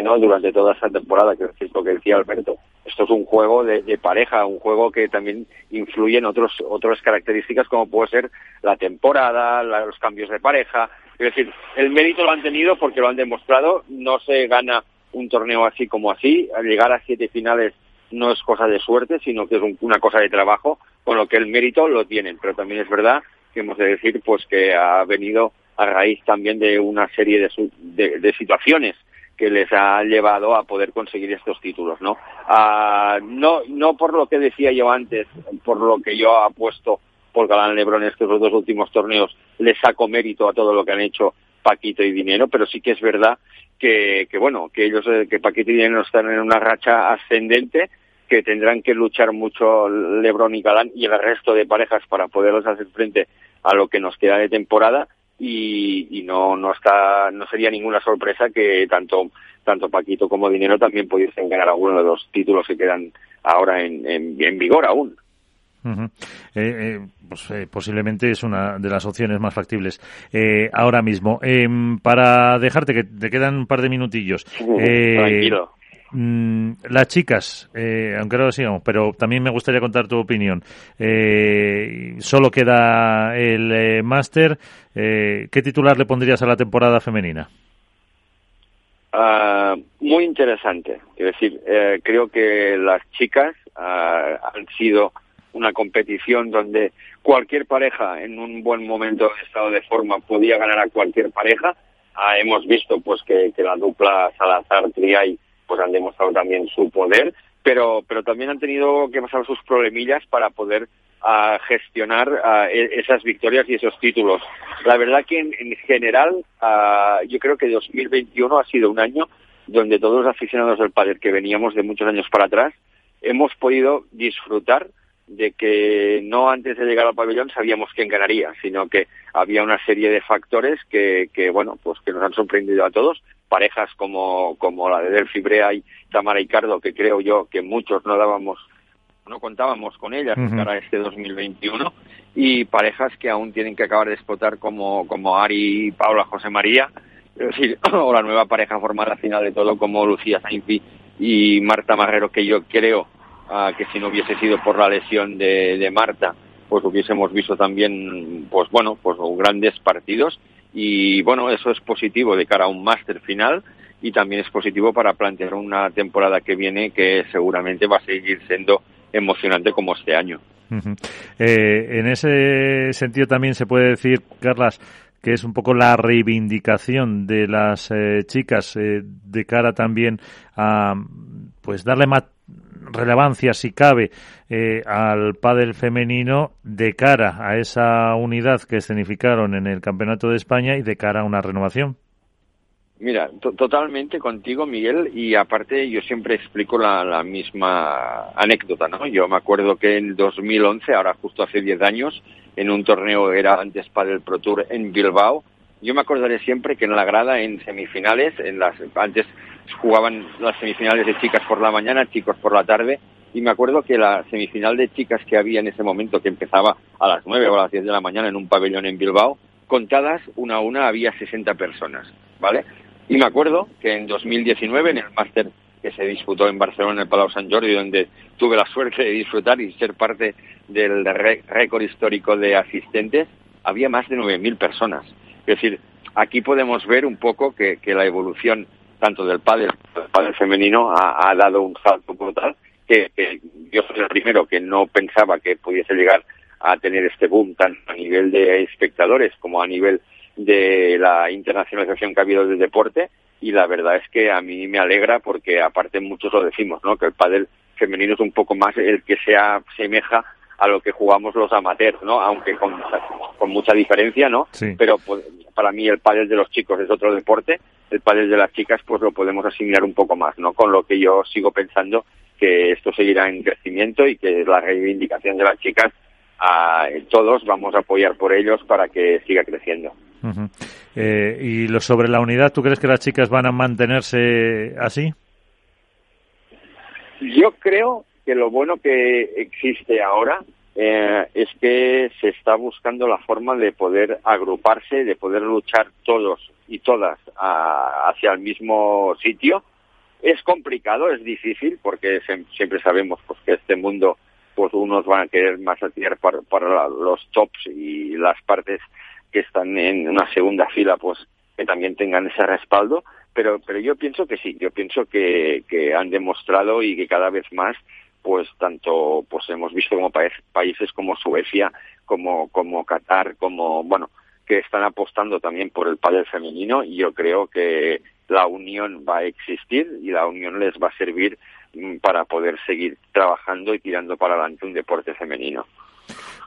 Dineno durante toda esta temporada, que es lo que decía Alberto. Esto es un juego de, pareja, un juego que también influye en otros, otras características como puede ser la temporada, los cambios de pareja. Es decir, el mérito lo han tenido porque lo han demostrado. No se gana un torneo así como así. Al llegar a siete finales no es cosa de suerte, sino que es una cosa de trabajo, con lo que el mérito lo tienen. Pero también es verdad que hemos de decir pues que ha venido a raíz también de una serie de, de, situaciones que les ha llevado a poder conseguir estos títulos, ¿no? Ah, no, no por lo que decía yo antes, por lo que yo apuesto por Galán Lebron estos dos últimos torneos, les saco mérito a todo lo que han hecho Paquito y Dinero, pero sí que es verdad que, que bueno, que ellos, eh, que Paquito y Dinero están en una racha ascendente, que tendrán que luchar mucho Lebron y Galán y el resto de parejas para poderlos hacer frente a lo que nos queda de temporada y, no no está no sería ninguna sorpresa que tanto tanto Paquito como Dinero también pudiesen ganar alguno de los títulos que quedan ahora en, en, vigor aún. Eh, eh, pues, eh, posiblemente es una de las opciones más factibles ahora mismo. Em, para dejarte, que te quedan un par de minutillos. Tranquilo. Mm, las chicas, eh, aunque ahora sigamos, pero también me gustaría contar tu opinión. Eh, solo queda el eh, máster. ¿Qué titular le pondrías a la temporada femenina? Ah, muy interesante. Es decir, creo que las chicas ah, han sido una competición donde cualquier pareja en un buen momento de estado de forma podía ganar a cualquier pareja. Ah, hemos visto pues que, que la dupla Salazar-Triay pues han demostrado también su poder, pero, pero también han tenido que pasar sus problemillas para poder uh, gestionar uh, esas victorias y esos títulos. La verdad que en, en general uh, yo creo que 2021 ha sido un año donde todos los aficionados del pádel que veníamos de muchos años para atrás hemos podido disfrutar de que no antes de llegar al pabellón sabíamos quién ganaría, sino que había una serie de factores que bueno, pues que nos han sorprendido a todos parejas como, como la de Delphi Brea y Tamara Icardo, que creo yo que muchos no dábamos, no contábamos con ellas para este 2021, y parejas que aún tienen que acabar de explotar como, como Ari y Paula José María, es decir, o la nueva pareja formada al final de todo como Lucía Sainfi y Marta Marrero, que yo creo uh, que si no hubiese sido por la lesión de, de Marta, pues hubiésemos visto también, pues bueno, pues grandes partidos y bueno, eso es positivo de cara a un máster final y también es positivo para plantear una temporada que viene que seguramente va a seguir siendo emocionante como este año. eh, en ese sentido también se puede decir, Carlas, que es un poco la reivindicación de las eh, chicas eh, de cara también a pues darle más relevancia, si cabe, eh, al pádel femenino de cara a esa unidad que escenificaron en el Campeonato de España y de cara a una renovación. Mira, totalmente contigo, Miguel, y aparte yo siempre explico la, la, misma anécdota, ¿no? Yo me acuerdo que en 2011, ahora justo hace 10 años, en un torneo era antes para el Pro Tour en Bilbao, yo me acordaré siempre que en la grada, en semifinales, en las antes jugaban las semifinales de chicas por la mañana, chicos por la tarde, y me acuerdo que la semifinal de chicas que había en ese momento, que empezaba a las nueve o a las diez de la mañana en un pabellón en Bilbao, contadas una a una había 60 personas, ¿vale? Y me acuerdo que en 2019, en el máster que se disputó en Barcelona, en el Palau Sant Jordi, donde tuve la suerte de disfrutar y ser parte del récord histórico de asistentes, había más de 9.000 personas. Es decir, aquí podemos ver un poco que la evolución tanto del pádel, del pádel femenino, ha, ha, dado un salto brutal que, que, yo soy el primero que no pensaba que pudiese llegar a tener este boom tanto a nivel de espectadores como a nivel de la internacionalización que ha habido del deporte y la verdad es que a mí me alegra porque aparte muchos lo decimos, ¿no? Que el pádel femenino es un poco más el que se asemeja a lo que jugamos los amateurs, ¿no? Aunque con, con mucha diferencia, ¿no? Sí. Pero pues, para mí el pádel de los chicos es otro deporte, el pádel de las chicas pues lo podemos asimilar un poco más, ¿no? Con lo que yo sigo pensando que esto seguirá en crecimiento y que la reivindicación de las chicas a todos vamos a apoyar por ellos para que siga creciendo. Uh -huh. eh, y lo sobre la unidad, ¿tú crees que las chicas van a mantenerse así? Yo creo que lo bueno que existe ahora eh, es que se está buscando la forma de poder agruparse, de poder luchar todos y todas a, hacia el mismo sitio. Es complicado, es difícil, porque siempre sabemos pues, que este mundo, pues unos van a querer más tirar para, para los tops y las partes que están en una segunda fila, pues que también tengan ese respaldo. Pero, pero yo pienso que sí, yo pienso que, que han demostrado y que cada vez más pues tanto pues hemos visto como países como Suecia, como como Qatar, como bueno, que están apostando también por el pádel femenino y yo creo que la unión va a existir y la unión les va a servir mm, para poder seguir trabajando y tirando para adelante un deporte femenino.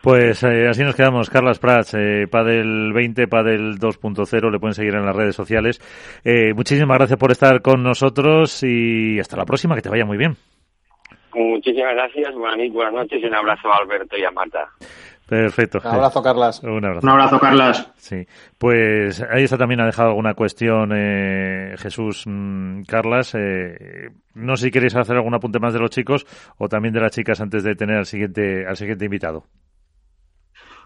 Pues eh, así nos quedamos. Carlas Prats, eh, Padel 20, Padel 2.0, le pueden seguir en las redes sociales. Eh, muchísimas gracias por estar con nosotros y hasta la próxima, que te vaya muy bien. Muchísimas gracias, buenas, buenas noches y un abrazo a Alberto y a Marta. Perfecto. Un abrazo, Carlas. Un abrazo. Un abrazo, Carlas. Sí, pues ahí está también ha dejado alguna cuestión eh, Jesús mm, Carlas. Eh, no sé si queréis hacer algún apunte más de los chicos o también de las chicas antes de tener al siguiente al siguiente invitado.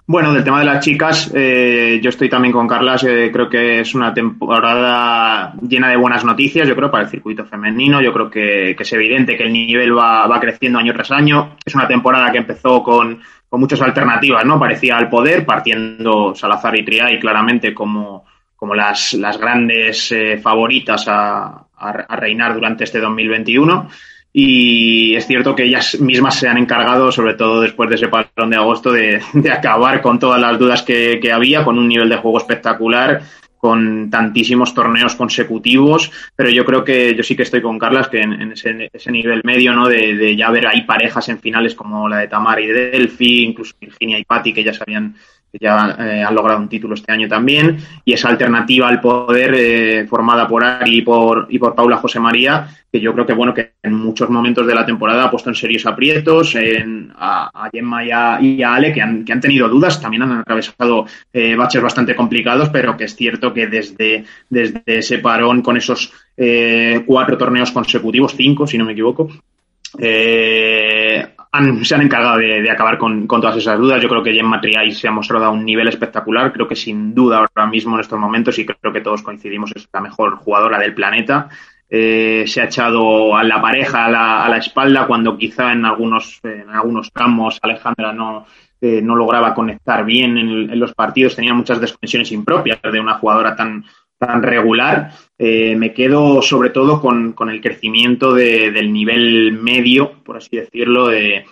Bueno, del tema de las chicas, eh, yo estoy también con Carlas. eh, creo que es una temporada llena de buenas noticias, yo creo, para el circuito femenino. Yo creo que, que es evidente que el nivel va, va creciendo año tras año. Es una temporada que empezó con, con muchas alternativas, ¿no? Parecía al poder, partiendo Salazar y Triay claramente como, como las, las grandes eh, favoritas a, a, a reinar durante este 2021 y es cierto que ellas mismas se han encargado, sobre todo después de ese parón de agosto, de, de acabar con todas las dudas que, que, había, con un nivel de juego espectacular, con tantísimos torneos consecutivos, pero yo creo que yo sí que estoy con Carlas, que en, ese, ese, nivel medio, ¿no? De, de, ya ver ahí parejas en finales como la de Tamar y de Delphi, incluso Virginia y Patti, que ya sabían ya eh, han logrado un título este año también, y esa alternativa al poder eh, formada por Ari y por, y por Paula José María, que yo creo que bueno que en muchos momentos de la temporada ha puesto en serios aprietos a, Gemma y a, Ale, que han, que han, tenido dudas, también han atravesado eh, baches bastante complicados, pero que es cierto que desde, desde ese parón con esos cuatro torneos consecutivos, cinco si no me equivoco, eh, han, se han encargado de, acabar con, con, todas esas dudas. Yo creo que Gemma Triay se ha mostrado a un nivel espectacular. Creo que sin duda ahora mismo en estos momentos, y creo que todos coincidimos, es la mejor jugadora del planeta. Eh, se ha echado a la pareja a la, a la espalda cuando quizá en algunos, en algunos tramos Alejandra no, eh, no lograba conectar bien en, en, los partidos, tenía muchas desconexiones impropias de una jugadora tan, tan regular. Eh, me quedo sobre todo con, con el crecimiento de, del nivel medio, por así decirlo, de,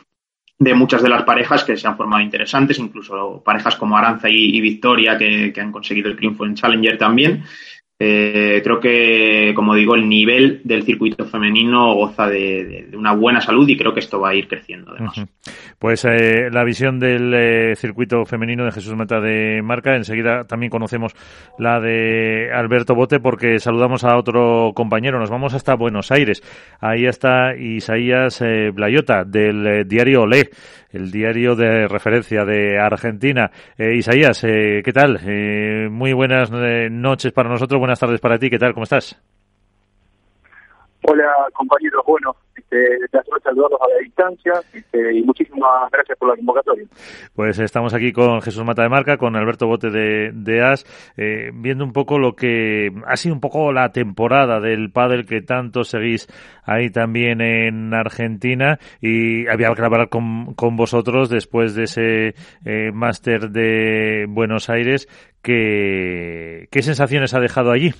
de, muchas de las parejas que se han formado interesantes, incluso parejas como Aranza y, y Victoria que, que, han conseguido el triunfo en Challenger también. Eh, creo que, como digo, el nivel del circuito femenino goza de, una buena salud y creo que esto va a ir creciendo además. Pues eh, la visión del eh, circuito femenino de Jesús Meta de Marca, enseguida también conocemos la de Alberto Bote porque saludamos a otro compañero, nos vamos hasta Buenos Aires. Ahí está Isaías eh, Blayota del diario Olé el diario de referencia de Argentina. Eh, Isaías, eh, ¿qué tal? Eh, muy buenas noches para nosotros, buenas tardes para ti, ¿qué tal? ¿Cómo estás? Hola, compañeros. Bueno, este, saludarlos a la distancia este, y muchísimas gracias por la convocatoria. Pues estamos aquí con Jesús Mata de Marca, con Alberto Bote de, de AS, eh, viendo un poco lo que ha sido un poco la temporada del pádel que tanto seguís ahí también en Argentina y había que hablar con, con vosotros después de ese eh, máster de Buenos Aires. Que, ¿Qué sensaciones ha dejado allí?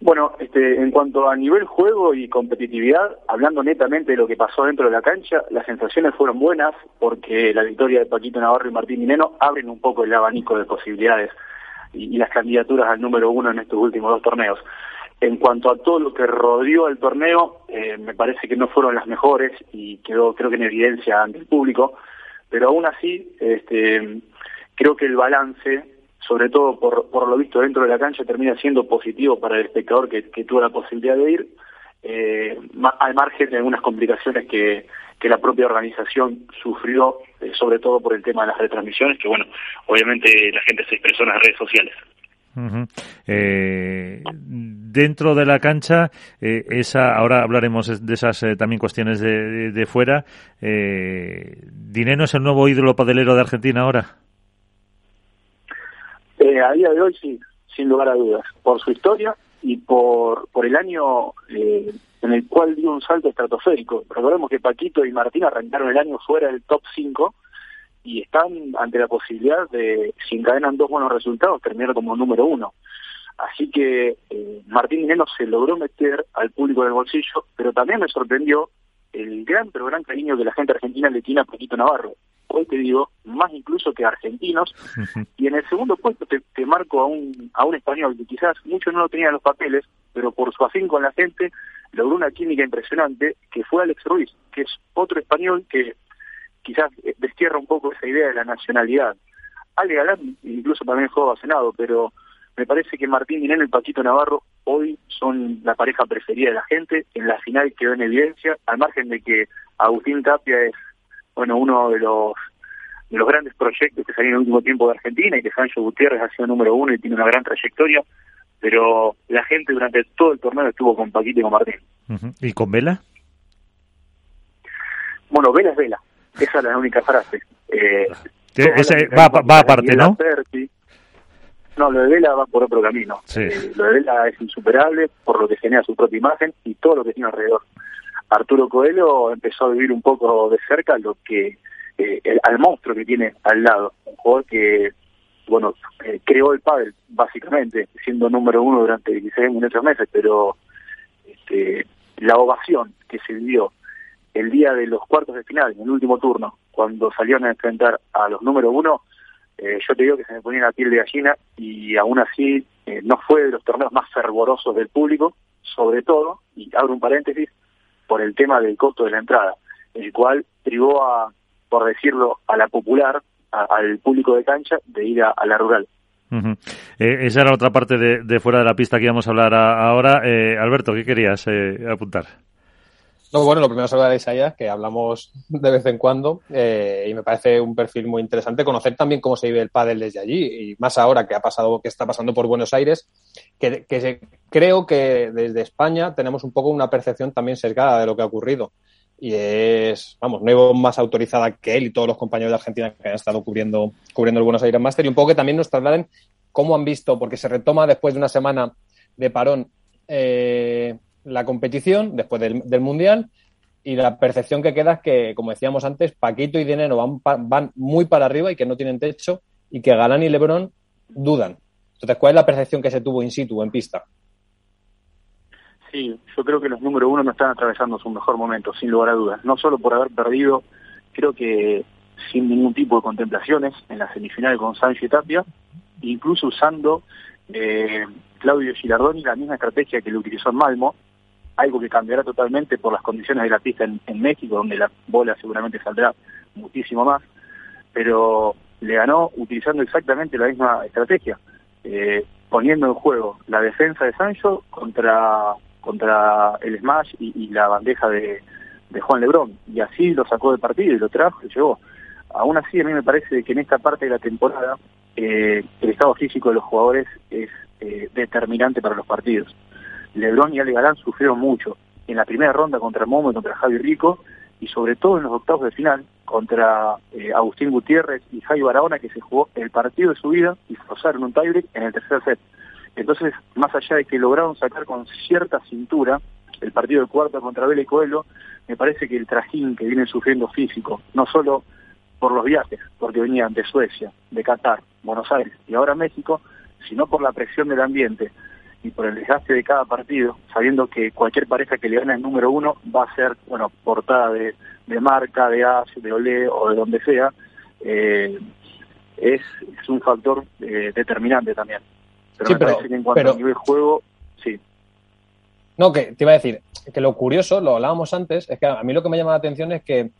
Bueno, este, en cuanto a nivel juego y competitividad, hablando netamente de lo que pasó dentro de la cancha, las sensaciones fueron buenas porque la victoria de Paquito Navarro y Martín Mineno abren un poco el abanico de posibilidades y, las candidaturas al número uno en estos últimos dos torneos. En cuanto a todo lo que rodeó al torneo, eh, me parece que no fueron las mejores y quedó creo que en evidencia ante el público, pero aún así este, creo que el balance sobre todo por, por lo visto dentro de la cancha, termina siendo positivo para el espectador que, tuvo la posibilidad de ir, eh, al margen de algunas complicaciones que, que la propia organización sufrió, eh, sobre todo por el tema de las retransmisiones, que bueno, obviamente la gente se expresó en las redes sociales. Eh, dentro de la cancha, eh, esa, ahora hablaremos de esas eh, también cuestiones de, de, de fuera. ¿Dineno es el nuevo ídolo padelero de Argentina ahora? Eh, a día de hoy sí, sin lugar a dudas, por su historia y por, por el año eh, en el cual dio un salto estratosférico. Recordemos que Paquito y Martín arrancaron el año fuera del top 5 y están ante la posibilidad de, si encadenan dos buenos resultados, terminar como número uno. Así que eh, Martín Mineno se logró meter al público en el bolsillo, pero también me sorprendió el gran, pero gran cariño que la gente argentina le tiene a Paquito Navarro. Hoy te digo, más incluso que argentinos. Y en el segundo puesto te, marco a un, a un español que quizás muchos no lo tenían los papeles, pero por su afín con la gente logró una química impresionante, que fue Alex Ruiz, que es otro español que quizás destierra un poco esa idea de la nacionalidad. Ale Galán incluso también juega a Senado, pero me parece que Martín Dineno y Paquito Navarro hoy son la pareja preferida de la gente. En la final quedó en evidencia, al margen de que Agustín Tapia es bueno uno de los de los grandes proyectos que salieron en el último tiempo de Argentina y que Sancho Gutiérrez ha sido número uno y tiene una gran trayectoria, pero la gente durante todo el torneo estuvo con Paquito y con Martín. ¿Y con Vela? Bueno, Vela es Vela, esa es la única frase. Eh, ese va, va aparte, ¿no? No, lo de Vela va por otro camino. Eh, lo de Vela es insuperable por lo que genera su propia imagen y todo lo que tiene alrededor. Arturo Coelho empezó a vivir un poco de cerca lo que eh, el, al monstruo que tiene al lado, un jugador que bueno eh, creó el pádel básicamente, siendo número uno durante 16 minutos meses, pero este, la ovación que se vivió el día de los cuartos de final, en el último turno, cuando salieron a enfrentar a los número uno, eh, yo te digo que se me ponía la piel de gallina y aún así no fue de los torneos más fervorosos del público, sobre todo, y abro un paréntesis, por el tema del costo de la entrada, el cual privó a, por decirlo, a la popular, al público de cancha, de ir a, la rural. Eh, esa era otra parte de, fuera de la pista que íbamos a hablar ahora. Alberto, ¿qué querías apuntar? No, bueno, lo primero es hablar de Isaías, que hablamos de vez en cuando, eh, y me parece un perfil muy interesante conocer también cómo se vive el pádel desde allí, y más ahora que ha pasado, que está pasando por Buenos Aires, que, que creo que desde España tenemos un poco una percepción también cercana de lo que ha ocurrido. Y es, vamos, no hay más autorizada que él y todos los compañeros de Argentina que han estado cubriendo, cubriendo el Buenos Aires Master, y un poco que también nos trasladen cómo han visto, porque se retoma después de una semana de parón eh, la competición después del, Mundial y la percepción que queda es que, como decíamos antes, Paquito y Dinero van, van muy para arriba y que no tienen techo y que Galán y Lebron dudan. Entonces, ¿cuál es la percepción que se tuvo in situ, en pista? Sí, yo creo que los número uno no están atravesando su mejor momento, sin lugar a dudas. No solo por haber perdido, creo que sin ningún tipo de contemplaciones en la semifinal con Sancho y Tapia, incluso usando eh, Claudio Girardoni la misma estrategia que lo utilizó en Malmo, algo que cambiará totalmente por las condiciones de la pista en, México, donde la bola seguramente saldrá muchísimo más, pero le ganó utilizando exactamente la misma estrategia, eh, poniendo en juego la defensa de Sancho contra, contra el smash y, la bandeja de, Juan Lebrón, y así lo sacó del partido y lo trajo y llegó. Aún así, a mí me parece que en esta parte de la temporada eh, el estado físico de los jugadores es eh, determinante para los partidos. Lebron y Ale Galán sufrieron mucho en la primera ronda contra Momo y contra Javi Rico y sobre todo en los octavos de final contra eh, Agustín Gutiérrez y Javi Barahona que se jugó el partido de su vida y forzaron un tiebreak en el tercer set. Entonces, más allá de que lograron sacar con cierta cintura el partido de cuarto contra Vélez Coelho, me parece que el trajín que vienen sufriendo físico, no solo por los viajes, porque venían de Suecia, de Qatar, Buenos Aires y ahora México, sino por la presión del ambiente, y por el desgaste de cada partido, sabiendo que cualquier pareja que le gane el número uno va a ser, bueno, portada de, marca, de AS, de Olé o de donde sea, eh, es, es, un factor eh, determinante también. Pero me parece que en cuanto a nivel juego, sí. No, que te iba a decir que lo curioso, lo hablábamos antes, es que a mí lo que me llama la atención es que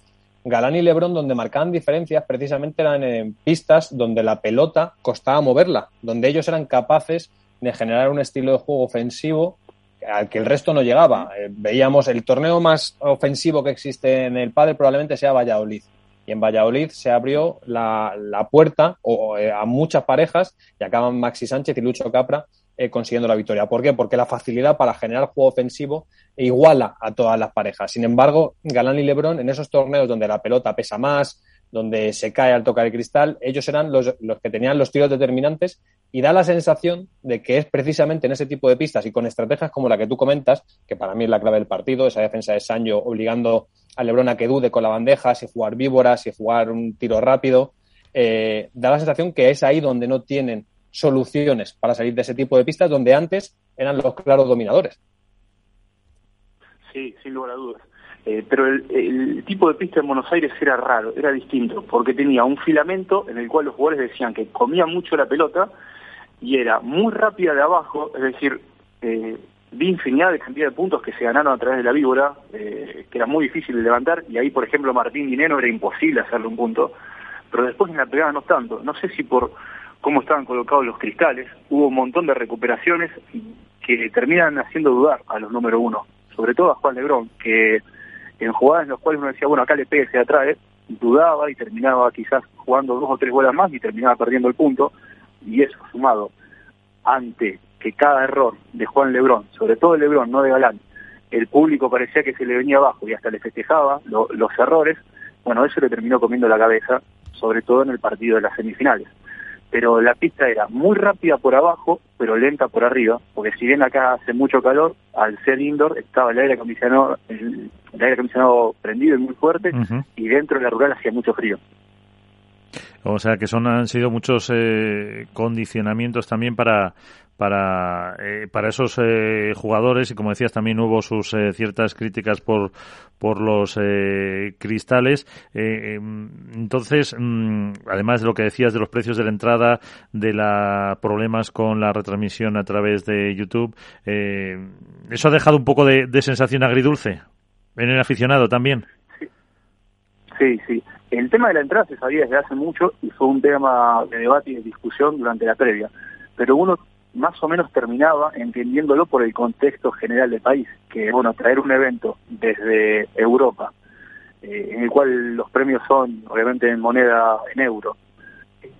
Galán y Lebron, donde marcaban diferencias, precisamente eran en pistas donde la pelota costaba moverla, donde ellos eran capaces de generar un estilo de juego ofensivo al que el resto no llegaba. Eh, veíamos el torneo más ofensivo que existe en el pádel probablemente sea Valladolid. Y en Valladolid se abrió la, puerta eh, a muchas parejas y acaban Maxi Sánchez y Lucho Capra eh, consiguiendo la victoria. ¿Por qué? Porque la facilidad para generar juego ofensivo iguala a todas las parejas. Sin embargo, Galán y Lebron en esos torneos donde la pelota pesa más, donde se cae al tocar el cristal, ellos eran los, los que tenían los tiros determinantes y da la sensación de que es precisamente en ese tipo de pistas y con estrategias como la que tú comentas, que para mí es la clave del partido, esa defensa de Sancho obligando a Lebron a que dude con la bandeja, si jugar víboras, si jugar un tiro rápido, eh, da la sensación que es ahí donde no tienen soluciones para salir de ese tipo de pistas, donde antes eran los claros dominadores. Sí, sin lugar a dudas. Eh, pero el, tipo de pista en Buenos Aires era raro, era distinto, porque tenía un filamento en el cual los jugadores decían que comían mucho la pelota y era muy rápida de abajo, es decir, eh, vi infinidad de cantidad de puntos que se ganaron a través de la víbora, eh, que era muy difícil de levantar, y ahí, por ejemplo, Martín Dinero era imposible hacerle un punto, pero después en la pegada no tanto. No sé si por cómo estaban colocados los cristales, hubo un montón de recuperaciones que terminan haciendo dudar a los número uno, sobre todo a Juan Lebrón, que en jugadas en las cuales uno decía, bueno, acá le pegue, se atrae, dudaba y terminaba quizás jugando dos o tres bolas más y terminaba perdiendo el punto, y eso sumado ante que cada error de Juan Lebrón, sobre todo el Lebrón, no de Galán, el público parecía que se le venía abajo y hasta le festejaba los errores, bueno, eso le terminó comiendo la cabeza, sobre todo en el partido de las semifinales pero la pista era muy rápida por abajo, pero lenta por arriba, porque si bien acá hace mucho calor, al ser indoor estaba el aire acondicionado, el, aire acondicionado prendido y muy fuerte, y dentro de la rural hacía mucho frío. O sea que son han sido muchos eh, condicionamientos también para para, eh, para esos eh, jugadores y como decías también hubo sus eh, ciertas críticas por, por los cristales. Em, entonces, mm, además de lo que decías de los precios de la entrada, de los problemas con la retransmisión a través de YouTube, ¿eso ha dejado un poco de, sensación agridulce en el aficionado también? Sí. sí, El tema de la entrada se sabía desde hace mucho y fue un tema de debate y de discusión durante la previa. Pero uno más o menos terminaba entendiéndolo por el contexto general del país, que bueno, traer un evento desde Europa, eh, en el cual los premios son obviamente en moneda en euro,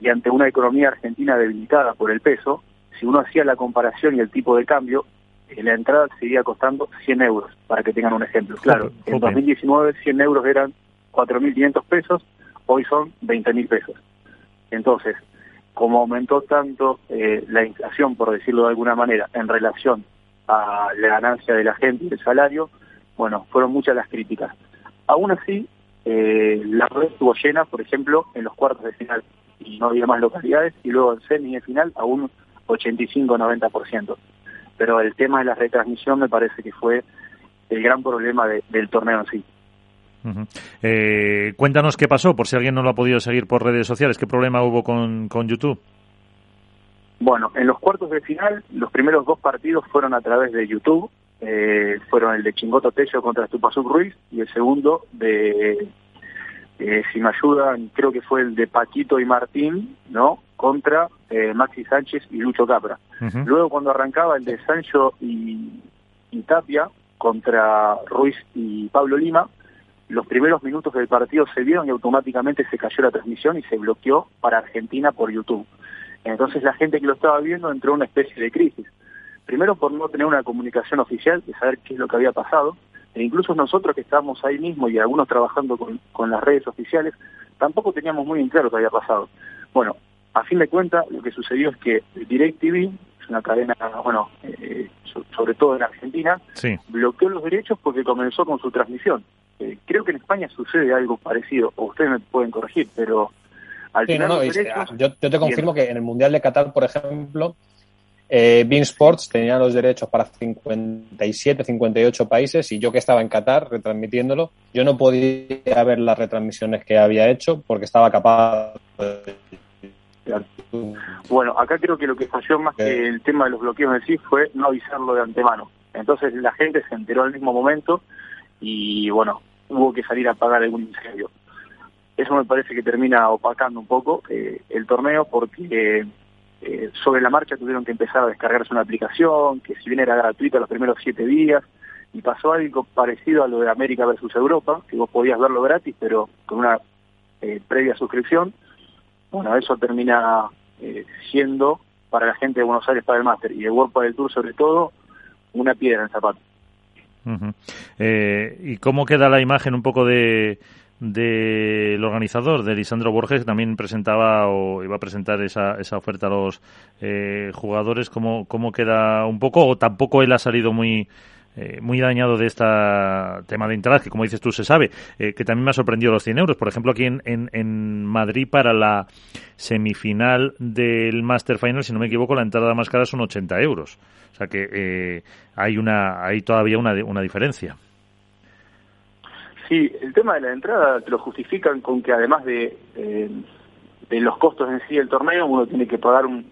y ante una economía argentina debilitada por el peso, si uno hacía la comparación y el tipo de cambio, eh, la entrada seguía costando 100 euros, para que tengan un ejemplo. Claro, en 2019 100 euros eran 4.500 pesos, hoy son 20.000 pesos. Entonces, como aumentó tanto eh, la inflación, por decirlo de alguna manera, en relación a la ganancia de la gente y el salario, bueno, fueron muchas las críticas. Aún así, eh, la red estuvo llena, por ejemplo, en los cuartos de final, y no había más localidades, y luego en semi de final a un 85-90%. Pero el tema de la retransmisión me parece que fue el gran problema del torneo en sí. Eh, cuéntanos qué pasó, por si alguien no lo ha podido seguir por redes sociales. ¿Qué problema hubo con, YouTube? Bueno, en los cuartos de final, los primeros dos partidos fueron a través de YouTube. Eh, fueron el de Chingoto Tello contra Stupasuk Ruiz y el segundo de, eh, si me ayudan, creo que fue el de Paquito y Martín, ¿no? Contra Maxi Sánchez y Lucho Capra. Luego cuando arrancaba el de Sancho y Tapia contra Ruiz y Pablo Lima, los primeros minutos del partido se vieron y automáticamente se cayó la transmisión y se bloqueó para Argentina por YouTube. Entonces la gente que lo estaba viendo entró en una especie de crisis. Primero por no tener una comunicación oficial, de saber qué es lo que había pasado, e incluso nosotros que estábamos ahí mismo y algunos trabajando con, las redes oficiales, tampoco teníamos muy en claro qué había pasado. Bueno, a fin de cuentas, lo que sucedió es que DirecTV, es una cadena, bueno, eh, sobre todo en Argentina, bloqueó los derechos porque comenzó con su transmisión. Eh, creo que en España sucede algo parecido, o ustedes me pueden corregir, pero al final. Ah, yo, te confirmo que en el Mundial de Qatar, por ejemplo, eh, Bean Sports tenía los derechos para 57, 58 países y yo que estaba en Qatar retransmitiéndolo, yo no podía ver las retransmisiones que había hecho porque estaba capaz bueno, acá creo que lo que falló más que el tema de los bloqueos en sí fue no avisarlo de antemano. Entonces la gente se enteró al mismo momento y bueno, hubo que salir a apagar algún incendio. Eso me parece que termina opacando un poco eh, el torneo porque eh, sobre la marcha tuvieron que empezar a descargarse una aplicación que si bien era gratuita los primeros siete días y pasó algo parecido a lo de América versus Europa, que vos podías verlo gratis pero con una eh, previa suscripción. Bueno, eso termina siendo para la gente de Buenos Aires para el máster y de World del Tour sobre todo una piedra en el zapato. Eh, ¿Y cómo queda la imagen un poco de del organizador, de Lisandro Borges, que también presentaba o iba a presentar esa, esa oferta a los eh, jugadores? ¿Cómo, ¿Cómo queda un poco? ¿O tampoco él ha salido muy eh, muy dañado de este tema de entradas, que como dices tú se sabe, eh, que también me ha sorprendido los 100 euros. Por ejemplo, aquí en, en, Madrid para la semifinal del Master Final, si no me equivoco, la entrada más cara son 80 euros. O sea que eh, hay una hay todavía una, una diferencia. Sí, el tema de la entrada te lo justifican con que además de, eh, de los costos en sí del torneo, uno tiene que pagar un,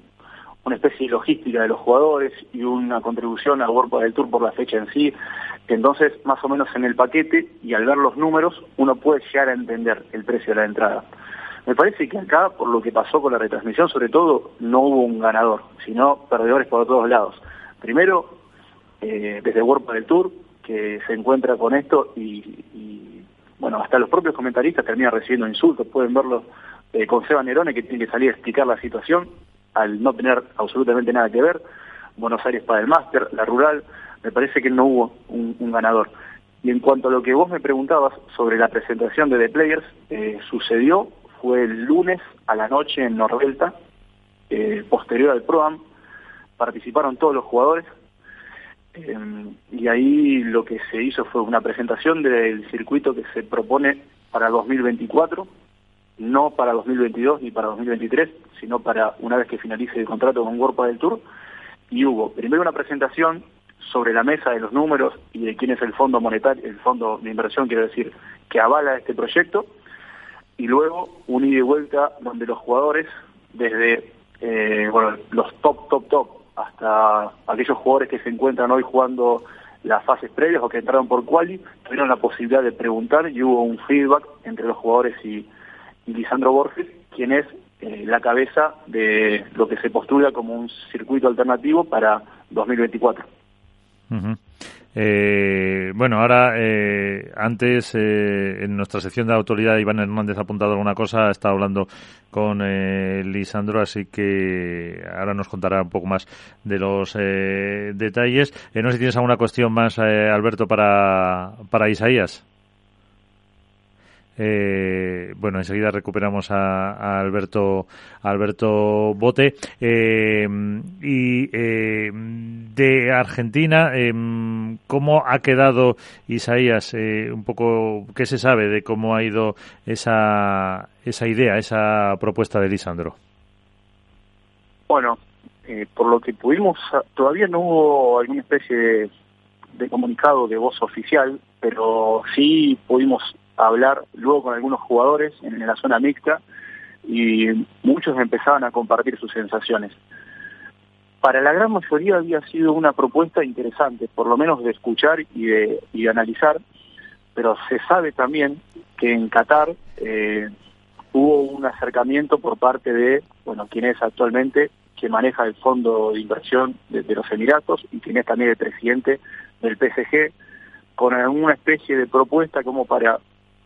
una especie de logística de los jugadores y una contribución al World del Tour por la fecha en sí. Entonces, más o menos en el paquete y al ver los números, uno puede llegar a entender el precio de la entrada. Me parece que acá, por lo que pasó con la retransmisión, sobre todo, no hubo un ganador, sino perdedores por todos lados. Primero, eh, desde World del Tour, que se encuentra con esto y, bueno, hasta los propios comentaristas terminan recibiendo insultos, pueden verlo eh, con Seba Nerone, que tiene que salir a explicar la situación, al no tener absolutamente nada que ver, Buenos Aires para el máster, la rural, me parece que no hubo un, ganador. Y en cuanto a lo que vos me preguntabas sobre la presentación de The Players, eh, sucedió, fue el lunes a la noche en Nordelta, eh, posterior al ProAm, participaron todos los jugadores, eh, y ahí lo que se hizo fue una presentación del circuito que se propone para 2024, no para 2022 ni para 2023, sino para una vez que finalice el contrato con World del Tour. Y hubo primero una presentación sobre la mesa de los números y de quién es el fondo monetario, el fondo de inversión, quiero decir, que avala este proyecto, y luego un ida y vuelta donde los jugadores, desde eh, bueno, los top, top, top, hasta aquellos jugadores que se encuentran hoy jugando las fases previas o que entraron por quali, tuvieron la posibilidad de preguntar y hubo un feedback entre los jugadores y, Lisandro Borges, quien es eh, la cabeza de lo que se postula como un circuito alternativo para 2024. Eh, bueno, ahora, eh, antes, eh, en nuestra sección de autoridad, Iván Hernández ha apuntado alguna cosa, ha estado hablando con Lisandro, así que ahora nos contará un poco más de los detalles. no sé si tienes alguna cuestión más, Alberto, para, para Isaías. Eh, bueno, enseguida recuperamos a, Alberto Alberto Bote eh, y eh, de Argentina. ¿Cómo ha quedado Isaías? un poco, ¿qué se sabe de cómo ha ido esa esa idea, esa propuesta de Lisandro? Bueno, por lo que pudimos, todavía no hubo alguna especie de comunicado de voz oficial, pero sí pudimos hablar luego con algunos jugadores en, la zona mixta y muchos empezaban a compartir sus sensaciones. Para la gran mayoría había sido una propuesta interesante, por lo menos de escuchar y de, y analizar, pero se sabe también que en Qatar eh, hubo un acercamiento por parte de, bueno, quien es actualmente, que maneja el fondo de inversión de, de los Emiratos y quien es también el presidente del PSG, con alguna especie de propuesta como para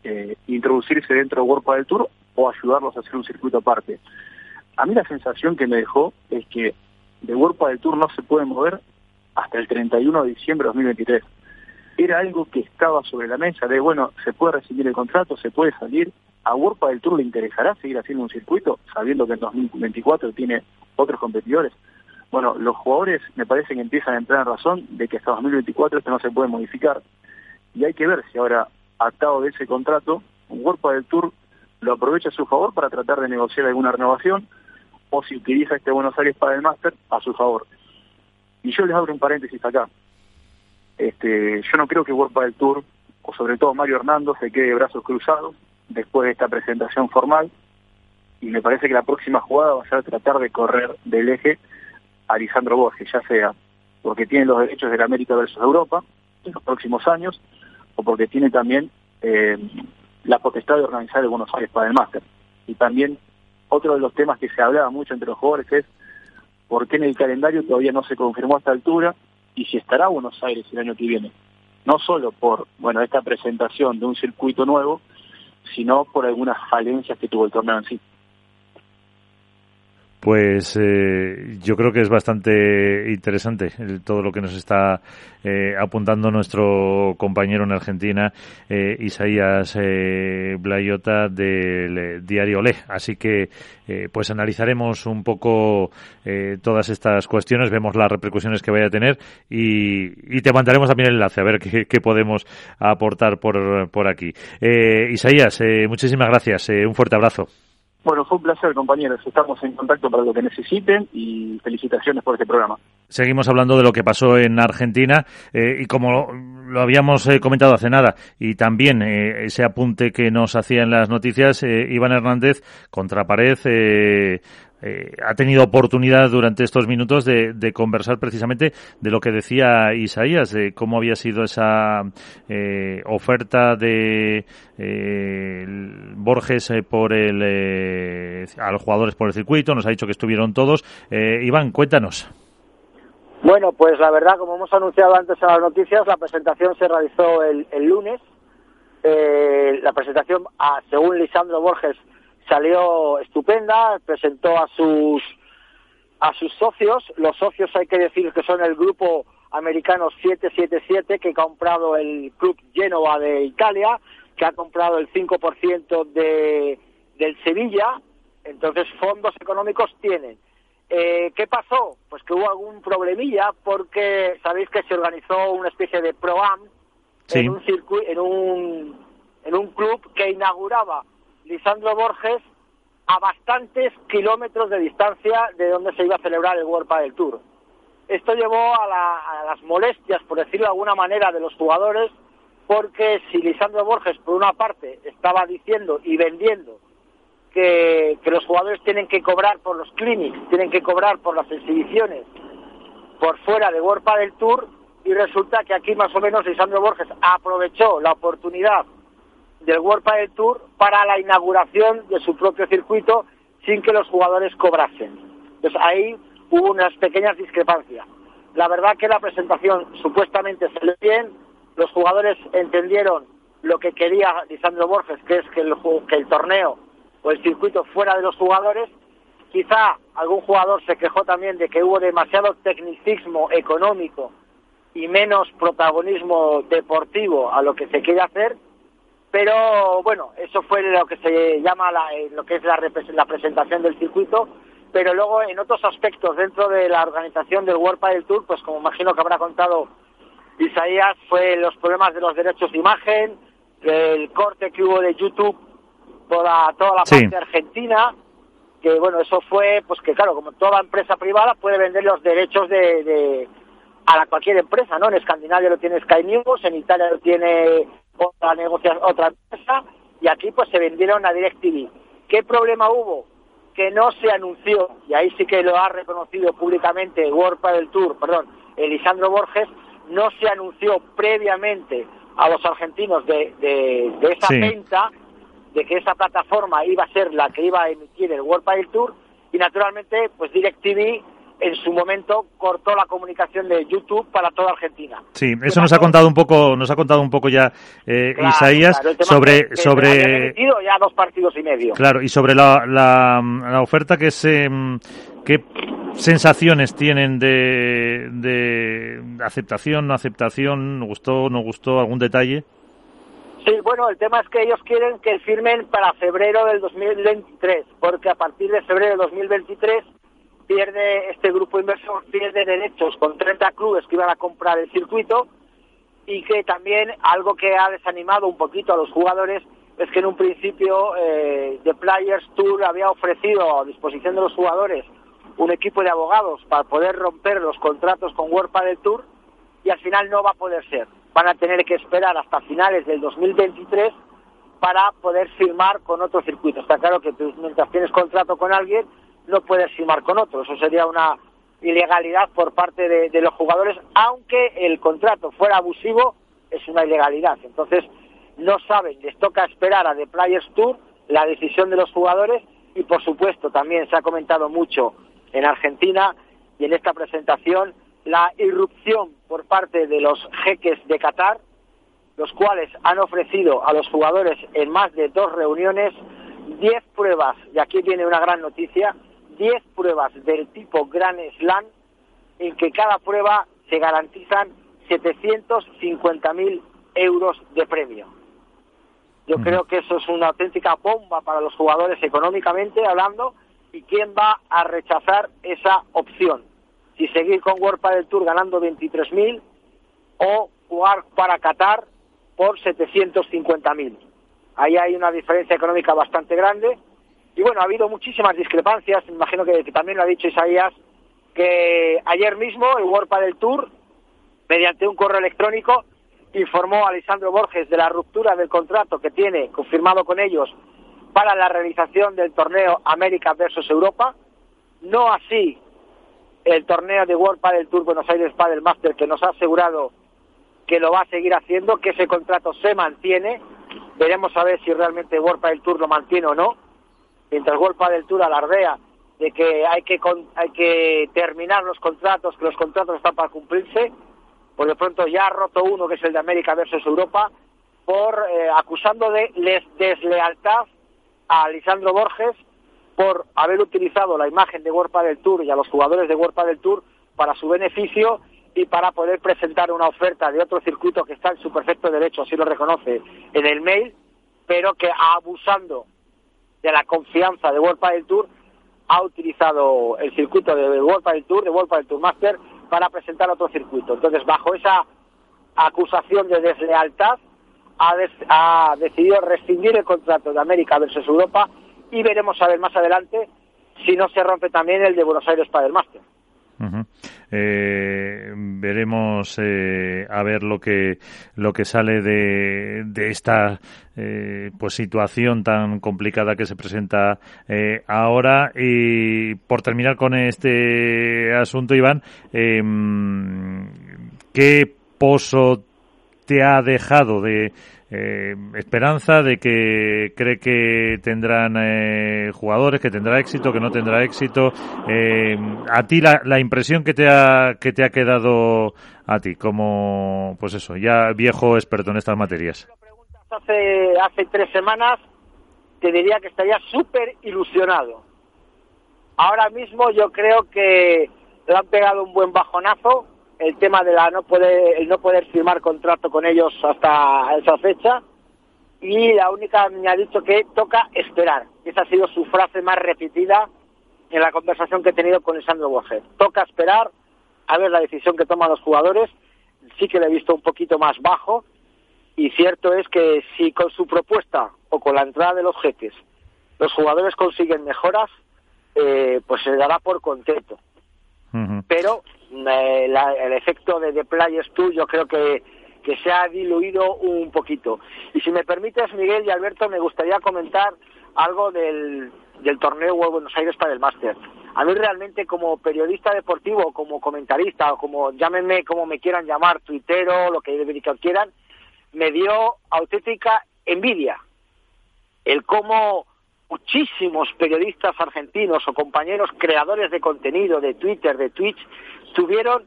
eh, introducirse dentro de World del Tour o ayudarlos a hacer un circuito aparte. A mí la sensación que me dejó es que de World del Tour no se puede mover hasta el 31 de diciembre de 2023. Era algo que estaba sobre la mesa de, bueno, se puede recibir el contrato, se puede salir. ¿A World del Tour le interesará seguir haciendo un circuito sabiendo que en 2024 tiene otros competidores? Bueno, los jugadores me parece que empiezan a entrar en razón de que hasta 2024 esto no se puede modificar. Y hay que ver si ahora atado de ese contrato, cuerpo del Tour lo aprovecha a su favor para tratar de negociar alguna renovación o si utiliza este Buenos Aires para el máster a su favor. Y yo les abro un paréntesis acá. Este, yo no creo que World del Tour, o sobre todo Mario Hernando, se quede de brazos cruzados después de esta presentación formal. Y me parece que la próxima jugada va a ser tratar de correr del eje a Lisandro Borges, ya sea porque tiene los derechos de la América versus Europa en los próximos años, o porque tiene también eh, la potestad de organizar el Buenos Aires para el máster. Y también otro de los temas que se hablaba mucho entre los jugadores es por qué en el calendario todavía no se confirmó a esta altura y si estará Buenos Aires el año que viene. No solo por bueno esta presentación de un circuito nuevo, sino por algunas falencias que tuvo el torneo en sí. Pues eh, yo creo que es bastante interesante todo lo que nos está eh, apuntando nuestro compañero en Argentina, eh, Isaías Blayota del diario Le. Así que pues analizaremos un poco todas estas cuestiones, vemos las repercusiones que vaya a tener y, te mandaremos también el enlace a ver qué, qué podemos aportar por, por aquí. Isaías, muchísimas gracias, un fuerte abrazo. Bueno, fue un placer, compañeros. Estamos en contacto para lo que necesiten y felicitaciones por este programa. Seguimos hablando de lo que pasó en Argentina eh, y como lo habíamos eh, comentado hace nada y también eh, ese apunte que nos hacía en las noticias Iván Hernández contra pared eh, ha tenido oportunidad durante estos minutos de, conversar precisamente de lo que decía Isaías, de cómo había sido esa eh, oferta de eh, Borges por el, a los jugadores por el circuito. Nos ha dicho que estuvieron todos. Iván, cuéntanos. Bueno, pues la verdad, como hemos anunciado antes en las noticias, la presentación se realizó el, el lunes. la presentación, a, según Lisandro Borges, salió estupenda, presentó a sus a sus socios, los socios hay que decir que son el grupo americano 777 que ha comprado el club Genova de Italia, que ha comprado el 5% de del Sevilla, entonces fondos económicos tienen. Eh, ¿Qué pasó? Pues que hubo algún problemilla porque sabéis que se organizó una especie de pro-am en un en un en un club que inauguraba Lisandro Borges a bastantes kilómetros de distancia de donde se iba a celebrar el World del Tour. Esto llevó a, las molestias, por decirlo de alguna manera, de los jugadores, porque si Lisandro Borges, por una parte, estaba diciendo y vendiendo que, los jugadores tienen que cobrar por los clinics, tienen que cobrar por las exhibiciones por fuera de World del Tour, y resulta que aquí más o menos Lisandro Borges aprovechó la oportunidad del World Padel Tour para la inauguración de su propio circuito sin que los jugadores cobrasen. Entonces ahí hubo unas pequeñas discrepancias. La verdad que la presentación supuestamente salió bien, los jugadores entendieron lo que quería Lisandro Borges, que es que el torneo o el circuito fuera de los jugadores. Quizá algún jugador se quejó también de que hubo demasiado tecnicismo económico y menos protagonismo deportivo a lo que se quiere hacer pero bueno, eso fue lo que se llama la, eh, lo que es la, la presentación del circuito, pero luego en otros aspectos dentro de la organización del World del Tour, pues como imagino que habrá contado Isaías, fue los problemas de los derechos de imagen, el corte que hubo de YouTube por toda la parte argentina, que bueno, eso fue, pues que claro, como toda empresa privada puede vender los derechos de, de a cualquier empresa, ¿no? En Escandinavia lo tiene Sky News, en Italia lo tiene otra negociación, otra empresa, y aquí pues se vendieron a DirecTV. ¿Qué problema hubo? Que no se anunció, y ahí sí que lo ha reconocido públicamente World del Tour, perdón, Elisandro Borges, no se anunció previamente a los argentinos de, de, esa venta, de que esa plataforma iba a ser la que iba a emitir el World del Tour, y naturalmente, pues DirecTV en su momento cortó la comunicación de YouTube para toda Argentina. Sí, eso nos ha contado un poco, nos ha contado un poco ya eh, Isaías sobre sobre ya dos partidos y medio. Claro, y sobre la, la, oferta que se qué sensaciones tienen de, de aceptación, no aceptación, gustó, no gustó, algún detalle. Sí, bueno, el tema es que ellos quieren que firmen para febrero del 2023, porque a partir de febrero del 2023 pierde este grupo inversor pierde derechos con 30 clubes que iban a comprar el circuito y que también algo que ha desanimado un poquito a los jugadores es que en un principio eh, The Players Tour había ofrecido a disposición de los jugadores un equipo de abogados para poder romper los contratos con World del Tour y al final no va a poder ser. Van a tener que esperar hasta finales del 2023 para poder firmar con otro circuito. Está claro que mientras tienes contrato con alguien, no puedes firmar con otro. Eso sería una ilegalidad por parte de, los jugadores, aunque el contrato fuera abusivo, es una ilegalidad. Entonces, no saben, les toca esperar a The Players Tour la decisión de los jugadores y, por supuesto, también se ha comentado mucho en Argentina y en esta presentación la irrupción por parte de los jeques de Qatar, los cuales han ofrecido a los jugadores en más de dos reuniones 10 pruebas, y aquí viene una gran noticia, 10 pruebas del tipo Grand Slam en que cada prueba se garantizan 750.000 euros de premio. Yo creo que eso es una auténtica bomba para los jugadores económicamente hablando y quién va a rechazar esa opción. Si seguir con World del Tour ganando 23.000 o jugar para Qatar por 750.000. Ahí hay una diferencia económica bastante grande y bueno, ha habido muchísimas discrepancias, me imagino que, también lo ha dicho Isaías, que ayer mismo el World del Tour, mediante un correo electrónico, informó a Alessandro Borges de la ruptura del contrato que tiene confirmado con ellos para la realización del torneo América versus Europa. No así el torneo de World Padel Tour Buenos Aires Padel Master que nos ha asegurado que lo va a seguir haciendo, que ese contrato se mantiene. Veremos a ver si realmente World Padel Tour lo mantiene o no. Mientras World Padel Tour alardea de que hay que hay que terminar los contratos, que los contratos están para cumplirse. Por de pronto ya ha roto uno, que es el de América versus Europa, por eh, acusando de deslealtad a Lisandro Borges por haber utilizado la imagen de World del Tour y a los jugadores de World del Tour para su beneficio y para poder presentar una oferta de otro circuito que está en su perfecto derecho, así lo reconoce en el mail, pero que abusando de la confianza de World del Tour ha utilizado el circuito de World del Tour, de World del Tour Master, para presentar otro circuito. Entonces, bajo esa acusación de deslealtad, ha, decidido rescindir el contrato de América versus Europa y veremos a ver más adelante si no se rompe también el de Buenos Aires para máster. Eh, veremos eh, a ver lo que lo que sale de, de esta eh, pues situación tan complicada que se presenta ahora y por terminar con este asunto Iván em, qué pozo te ha dejado de eh, esperanza de que cree que tendrán eh, jugadores, que tendrá éxito, que no tendrá éxito. Eh, a ti la, la, impresión que te ha que te ha quedado a ti como pues eso ya viejo experto en estas materias. Hace hace tres semanas te diría que estaría súper ilusionado. Ahora mismo yo creo que le han pegado un buen bajonazo el tema de la no poder, el no poder firmar contrato con ellos hasta esa fecha y la única me ha dicho que toca esperar. Esa ha sido su frase más repetida en la conversación que he tenido con Lisandro Borges. Toca esperar a ver la decisión que toman los jugadores. Sí que le he visto un poquito más bajo y cierto es que si con su propuesta o con la entrada de los jeques los jugadores consiguen mejoras, eh, pues se dará por contento. Pero el efecto de The Players Tour yo creo que, que se ha diluido un poquito. Y si me permites, Miguel y Alberto, me gustaría comentar algo del, del torneo World Buenos Aires para el Máster. A mí realmente como periodista deportivo, como comentarista, o como llámenme como me quieran llamar, tuitero, lo que quieran, me dio auténtica envidia el cómo muchísimos periodistas argentinos o compañeros creadores de contenido, de Twitter, de Twitch, tuvieron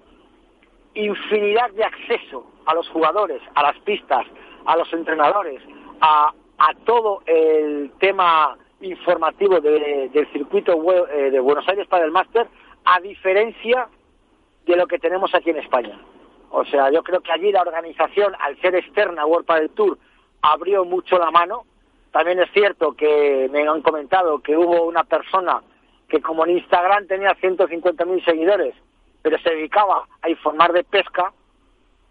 infinidad de acceso a los jugadores, a las pistas, a los entrenadores, a, todo el tema informativo del circuito eh, de Buenos Aires para el máster, a diferencia de lo que tenemos aquí en España. O sea, yo creo que allí la organización, al ser externa World Padel Tour, abrió mucho la mano. También es cierto que me han comentado que hubo una persona que como en Instagram tenía 150.000 seguidores pero se dedicaba a informar de pesca,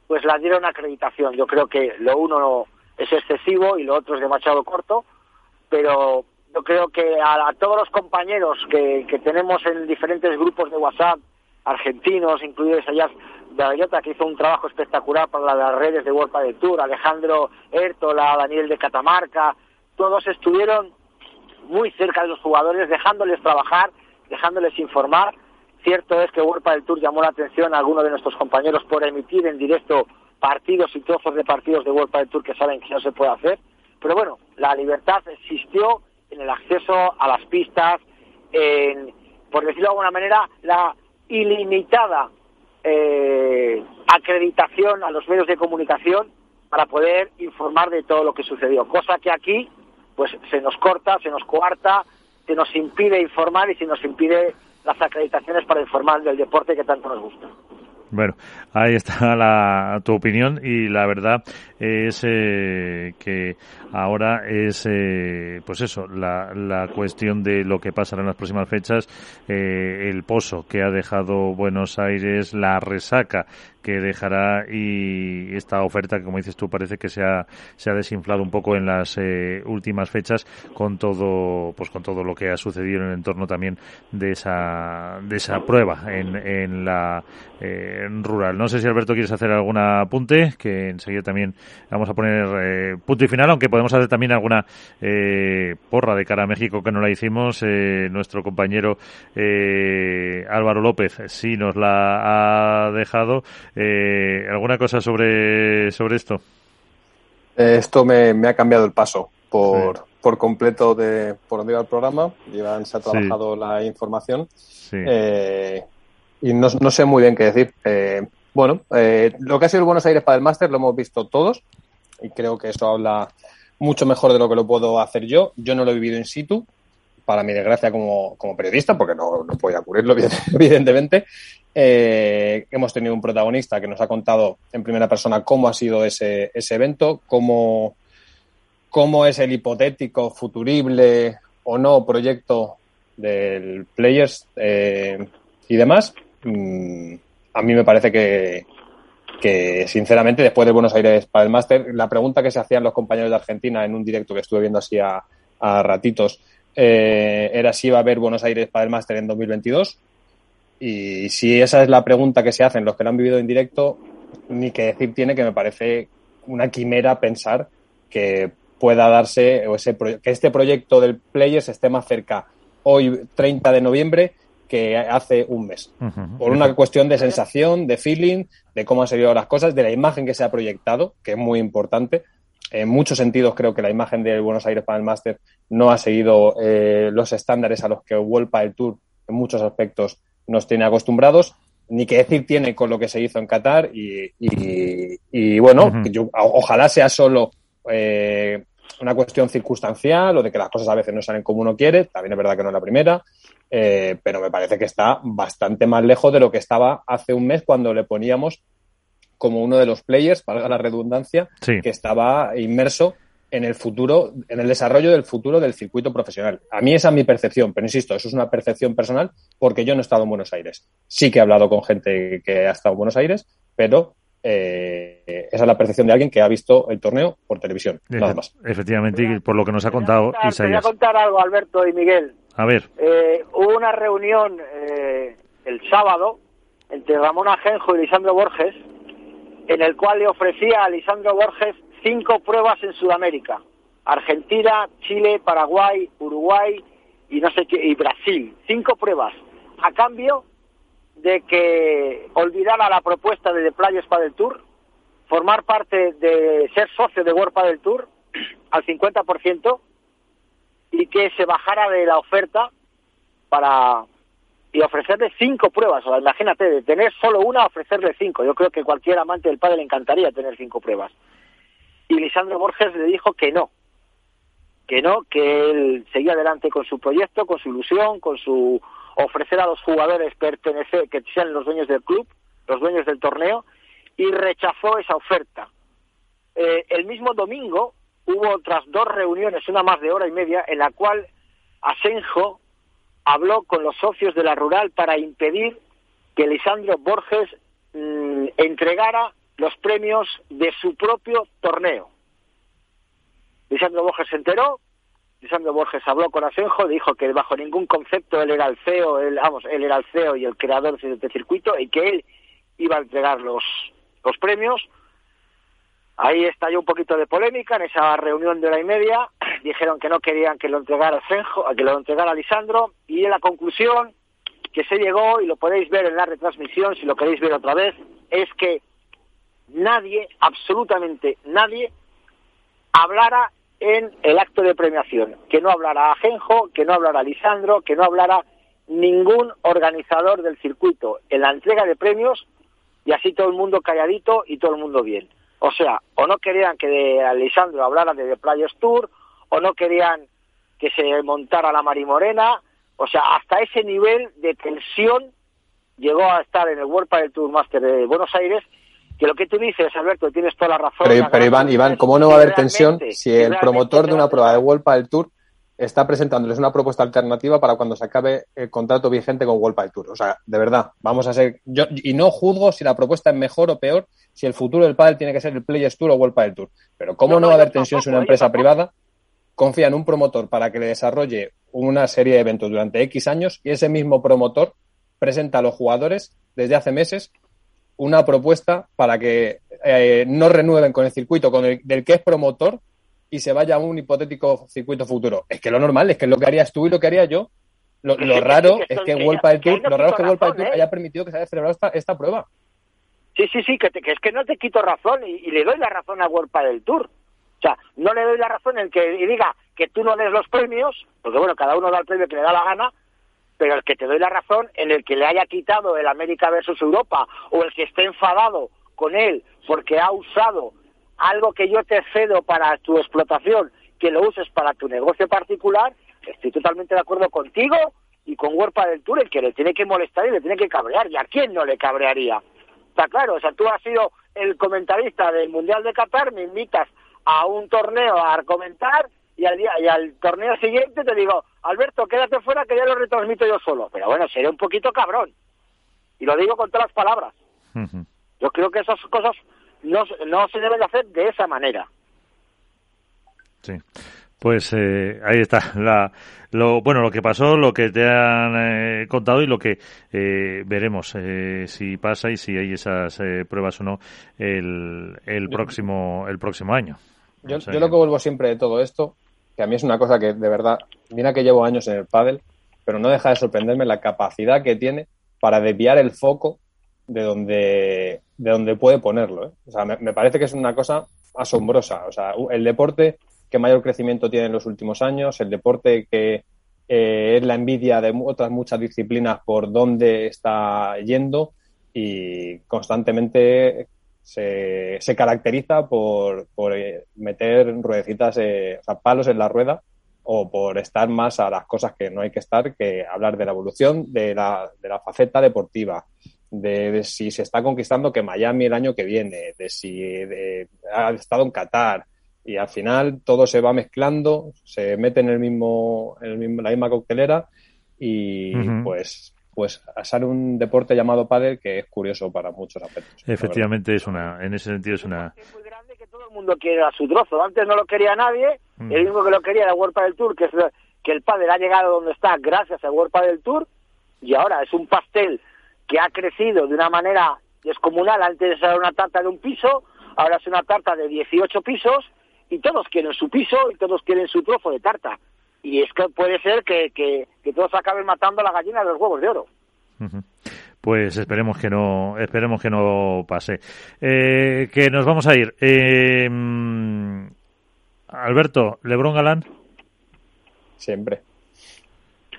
pues la dieron acreditación. Yo creo que lo uno es excesivo y lo otro es demasiado corto, pero yo creo que a, todos los compañeros que, tenemos en diferentes grupos de WhatsApp, argentinos, incluidos allá de que hizo un trabajo espectacular para las redes de World de Tour, Alejandro Ertola, Daniel de Catamarca, todos estuvieron muy cerca de los jugadores, dejándoles trabajar, dejándoles informar, Cierto es que World del Tour llamó la atención a algunos de nuestros compañeros por emitir en directo partidos y trozos de partidos de World del Tour que saben que no se puede hacer. Pero bueno, la libertad existió en el acceso a las pistas, en, por decirlo de alguna manera, la ilimitada eh, acreditación a los medios de comunicación para poder informar de todo lo que sucedió. Cosa que aquí, pues se nos corta, se nos coarta, se nos impide informar y se nos impide las acreditaciones para informar del deporte que tanto nos gusta. Bueno, ahí está la, tu opinión y la verdad es eh, que ahora es, eh, pues eso, la, la cuestión de lo que pasará en las próximas fechas, eh, el pozo que ha dejado Buenos Aires, la resaca que dejará y esta oferta que como dices tú parece que se ha, se ha desinflado un poco en las eh, últimas fechas con todo pues con todo lo que ha sucedido en el entorno también de esa de esa prueba en, en la eh, rural. No sé si Alberto quieres hacer algún apunte, que enseguida también vamos a poner punto y final, aunque podemos hacer también alguna porra de cara a México que no la hicimos. nuestro compañero Álvaro López sí nos la ha dejado. ¿Alguna cosa sobre, sobre esto? esto me, ha cambiado el paso por, por completo de por donde iba el programa. Iván se ha trabajado la información. Eh, y no, no, sé muy bien qué decir. Eh, bueno, eh, lo que ha sido el Buenos Aires para el máster lo hemos visto todos y creo que eso habla mucho mejor de lo que lo puedo hacer yo. Yo no lo he vivido in situ, para mi desgracia como, como periodista, porque no, no podía cubrirlo, evidentemente. hemos tenido un protagonista que nos ha contado en primera persona cómo ha sido ese, ese evento, cómo, cómo es el hipotético, futurible o no proyecto del Players eh, y demás, mm, a mí me parece que, que, sinceramente, después de Buenos Aires para el máster, la pregunta que se hacían los compañeros de Argentina en un directo que estuve viendo así a, ratitos eh, era si iba a haber Buenos Aires para el máster en 2022. Y si esa es la pregunta que se hacen los que lo han vivido en directo, ni que decir tiene que me parece una quimera pensar que pueda darse o ese que este proyecto del Players esté más cerca hoy 30 de noviembre que hace un mes. Por una cuestión de sensación, de feeling, de cómo han salido las cosas, de la imagen que se ha proyectado, que es muy importante. En muchos sentidos creo que la imagen de Buenos Aires para el Master no ha seguido eh, los estándares a los que World el Tour en muchos aspectos nos tiene acostumbrados, ni que decir tiene con lo que se hizo en Qatar y, y, bueno, ojalá sea solo eh, una cuestión circunstancial o de que las cosas a veces no salen como uno quiere, también es verdad que no es la primera, eh, pero me parece que está bastante más lejos de lo que estaba hace un mes cuando le poníamos como uno de los players, valga la redundancia, que estaba inmerso en el futuro, en el desarrollo del futuro del circuito profesional. A mí esa es mi percepción, pero insisto, eso es una percepción personal porque yo no he estado en Buenos Aires. Sí que he hablado con gente que ha estado en Buenos Aires, pero eh, esa es la percepción de alguien que ha visto el torneo por televisión, nada más. Efectivamente, y por lo que nos ha contado Te voy a contar algo, Alberto y Miguel. A ver. Eh, hubo una reunión eh, el sábado entre Ramón Ajenjo y Lisandro Borges, en el cual le ofrecía a Lisandro Borges cinco pruebas en Sudamérica. Argentina, Chile, Paraguay, Uruguay y no sé qué, y Brasil. Cinco pruebas. A cambio de que olvidara la propuesta de The Players del Tour, formar parte de ser socio de World del Tour al 50% y que se bajara de la oferta para y ofrecerle cinco pruebas. O imagínate, de tener solo una, ofrecerle cinco. Yo creo que cualquier amante del padre le encantaría tener cinco pruebas. Y Lisandro Borges le dijo que no, que no, que él seguía adelante con su proyecto, con su ilusión, con su ofrecer a los jugadores pertenecer, que sean los dueños del club, los dueños del torneo, y rechazó esa oferta. Eh, el mismo domingo hubo otras dos reuniones, una más de hora y media, en la cual Asenjo habló con los socios de la rural para impedir que Lisandro Borges mm, entregara los premios de su propio torneo. Lisandro Borges se enteró, Lisandro Borges habló con Asenjo, dijo que bajo ningún concepto él era el CEO, él, vamos, él era el CEO y el creador de este circuito y que él iba a entregar los, los premios. Ahí estalló un poquito de polémica en esa reunión de hora y media. Dijeron que no querían que lo entregara Asenjo, que lo entregara Lisandro y la conclusión que se llegó y lo podéis ver en la retransmisión si lo queréis ver otra vez es que nadie, absolutamente nadie, hablara en el acto de premiación, que no hablara Ajenjo, que no hablara Lisandro, que no hablara ningún organizador del circuito en la entrega de premios y así todo el mundo calladito y todo el mundo bien. O sea, o no querían que de Lisandro hablara de The Players Tour, o no querían que se montara la Marimorena, o sea, hasta ese nivel de tensión llegó a estar en el World del Tour Master de Buenos Aires que lo que tú dices, Alberto, tienes toda la razón. Pero, Iván, Iván, ¿cómo no va a haber tensión si el promotor de una prueba de World del Tour está presentándoles una propuesta alternativa para cuando se acabe el contrato vigente con World del Tour? O sea, de verdad, vamos a ser... Yo, y no juzgo si la propuesta es mejor o peor, si el futuro del pádel tiene que ser el Players Tour o World del Tour. Pero ¿cómo no, va a haber tensión si una empresa privada confía en un promotor para que le desarrolle una serie de eventos durante X años y ese mismo promotor presenta a los jugadores desde hace meses una propuesta para que eh, no renueven con el circuito con el, del que es promotor y se vaya a un hipotético circuito futuro. Es que lo normal, es que es lo que harías tú y lo que haría yo. Lo, lo raro es que World del Tour, lo raro es que World del Tour ¿eh? haya permitido que se haya celebrado esta, esta prueba. Sí, sí, sí, que, te- que es que no te quito razón y, y le doy la razón a World del Tour. O sea, no le doy la razón en que y diga que tú no des los premios, porque bueno, cada uno da el premio que le da la gana, pero el que te doy la razón en el que le haya quitado el América versus Europa o el que esté enfadado con él porque ha usado algo que yo te cedo para tu explotación, que lo uses para tu negocio particular, estoy totalmente de acuerdo contigo y con Huerpa del Tour, el que le tiene que molestar y le tiene que cabrear. ¿Y a quién no le cabrearía? Está claro, o sea, tú has sido el comentarista del Mundial de Qatar, me invitas a un torneo a comentar y al, día, y al torneo siguiente te digo, Alberto, quédate fuera que ya lo retransmito yo solo. Pero bueno, seré un poquito cabrón. Y lo digo con todas las palabras. Yo creo que esas cosas no, se- no se deben de hacer de esa manera. Sí. Pues eh, ahí está. La, lo, bueno, lo que pasó, lo que te han eh, contado y lo que eh, veremos eh, si pasa y si hay esas eh, pruebas o no el, el próximo el próximo año. Yo, O sea yo lo que vuelvo siempre de todo esto, que a mí es una cosa que de verdad, mira que llevo años en el pádel, pero no deja de sorprenderme la capacidad que tiene para desviar el foco de donde, de donde puede ponerlo. ¿eh? O sea, me, parece que es una cosa asombrosa. O sea, el deporte que mayor crecimiento tiene en los últimos años, el deporte que eh, es la envidia de otras muchas disciplinas por dónde está yendo y constantemente se, se caracteriza por, por eh, meter ruedecitas, eh, o sea, palos en la rueda o por estar más a las cosas que no hay que estar, que hablar de la evolución de la, de la faceta deportiva, de, de si se está conquistando que Miami el año que viene, de si de- ha estado en Qatar, y al final todo se va mezclando, se mete en el mismo, en el mismo- la misma coctelera y Ujú. pues pues sale un deporte llamado pádel que es curioso para muchos aspectos. Efectivamente es una, en ese sentido es una. Es muy grande que todo el mundo quiere a su trozo. Antes no lo quería nadie, Mm. el único que lo quería era World del Tour, que es que el padre ha llegado donde está gracias a World del Tour, y ahora es un pastel que ha crecido de una manera descomunal. Antes era una tarta de un piso, ahora es una tarta de 18 pisos, y todos quieren su piso y todos quieren su trozo de tarta. Y es que puede ser que, que, que todos acaben matando a la gallina de los huevos de oro. Pues esperemos que no, esperemos que no pase. Eh, que nos vamos a ir. Eh, mm, Alberto, Lebrón Galán. Siempre.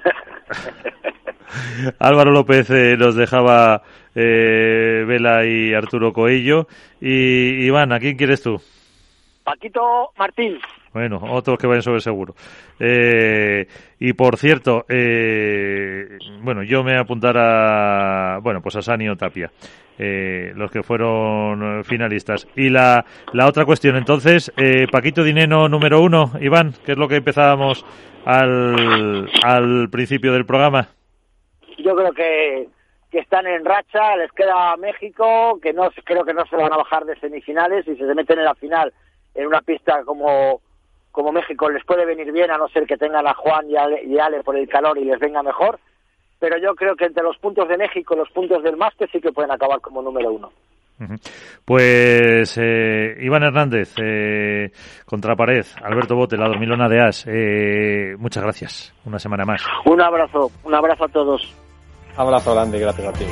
Álvaro López eh, nos dejaba eh, Vela y Arturo Coello. Y Iván, ¿a quién quieres tú? Paquito Martín, Bueno, otros que vayan sobre seguro. Eh, y por cierto, eh, bueno, yo me apuntara, bueno, pues a Sanio Tapia, eh, los que fueron finalistas. Y la, la otra cuestión, entonces, eh, Paquito Dineno número uno, Iván, que es lo que empezábamos al, al principio del programa. Yo creo que, que están en racha, les queda México, que no creo que no se van a bajar de semifinales y si se meten en la final en una pista como, como México les puede venir bien, a no ser que tengan a Juan y Ale, y Ale por el calor y les venga mejor. Pero yo creo que entre los puntos de México y los puntos del máster sí que pueden acabar como número uno. Pues eh, Iván Hernández, eh, contra pared, Alberto Bote, la dormilona de As, eh, muchas gracias, una semana más. Un abrazo, un abrazo a todos. Abrazo grande y gracias a ti.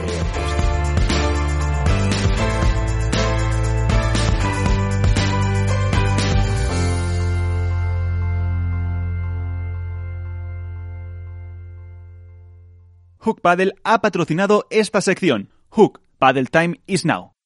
Hook Paddle ha patrocinado esta sección. Hook Paddle Time is now.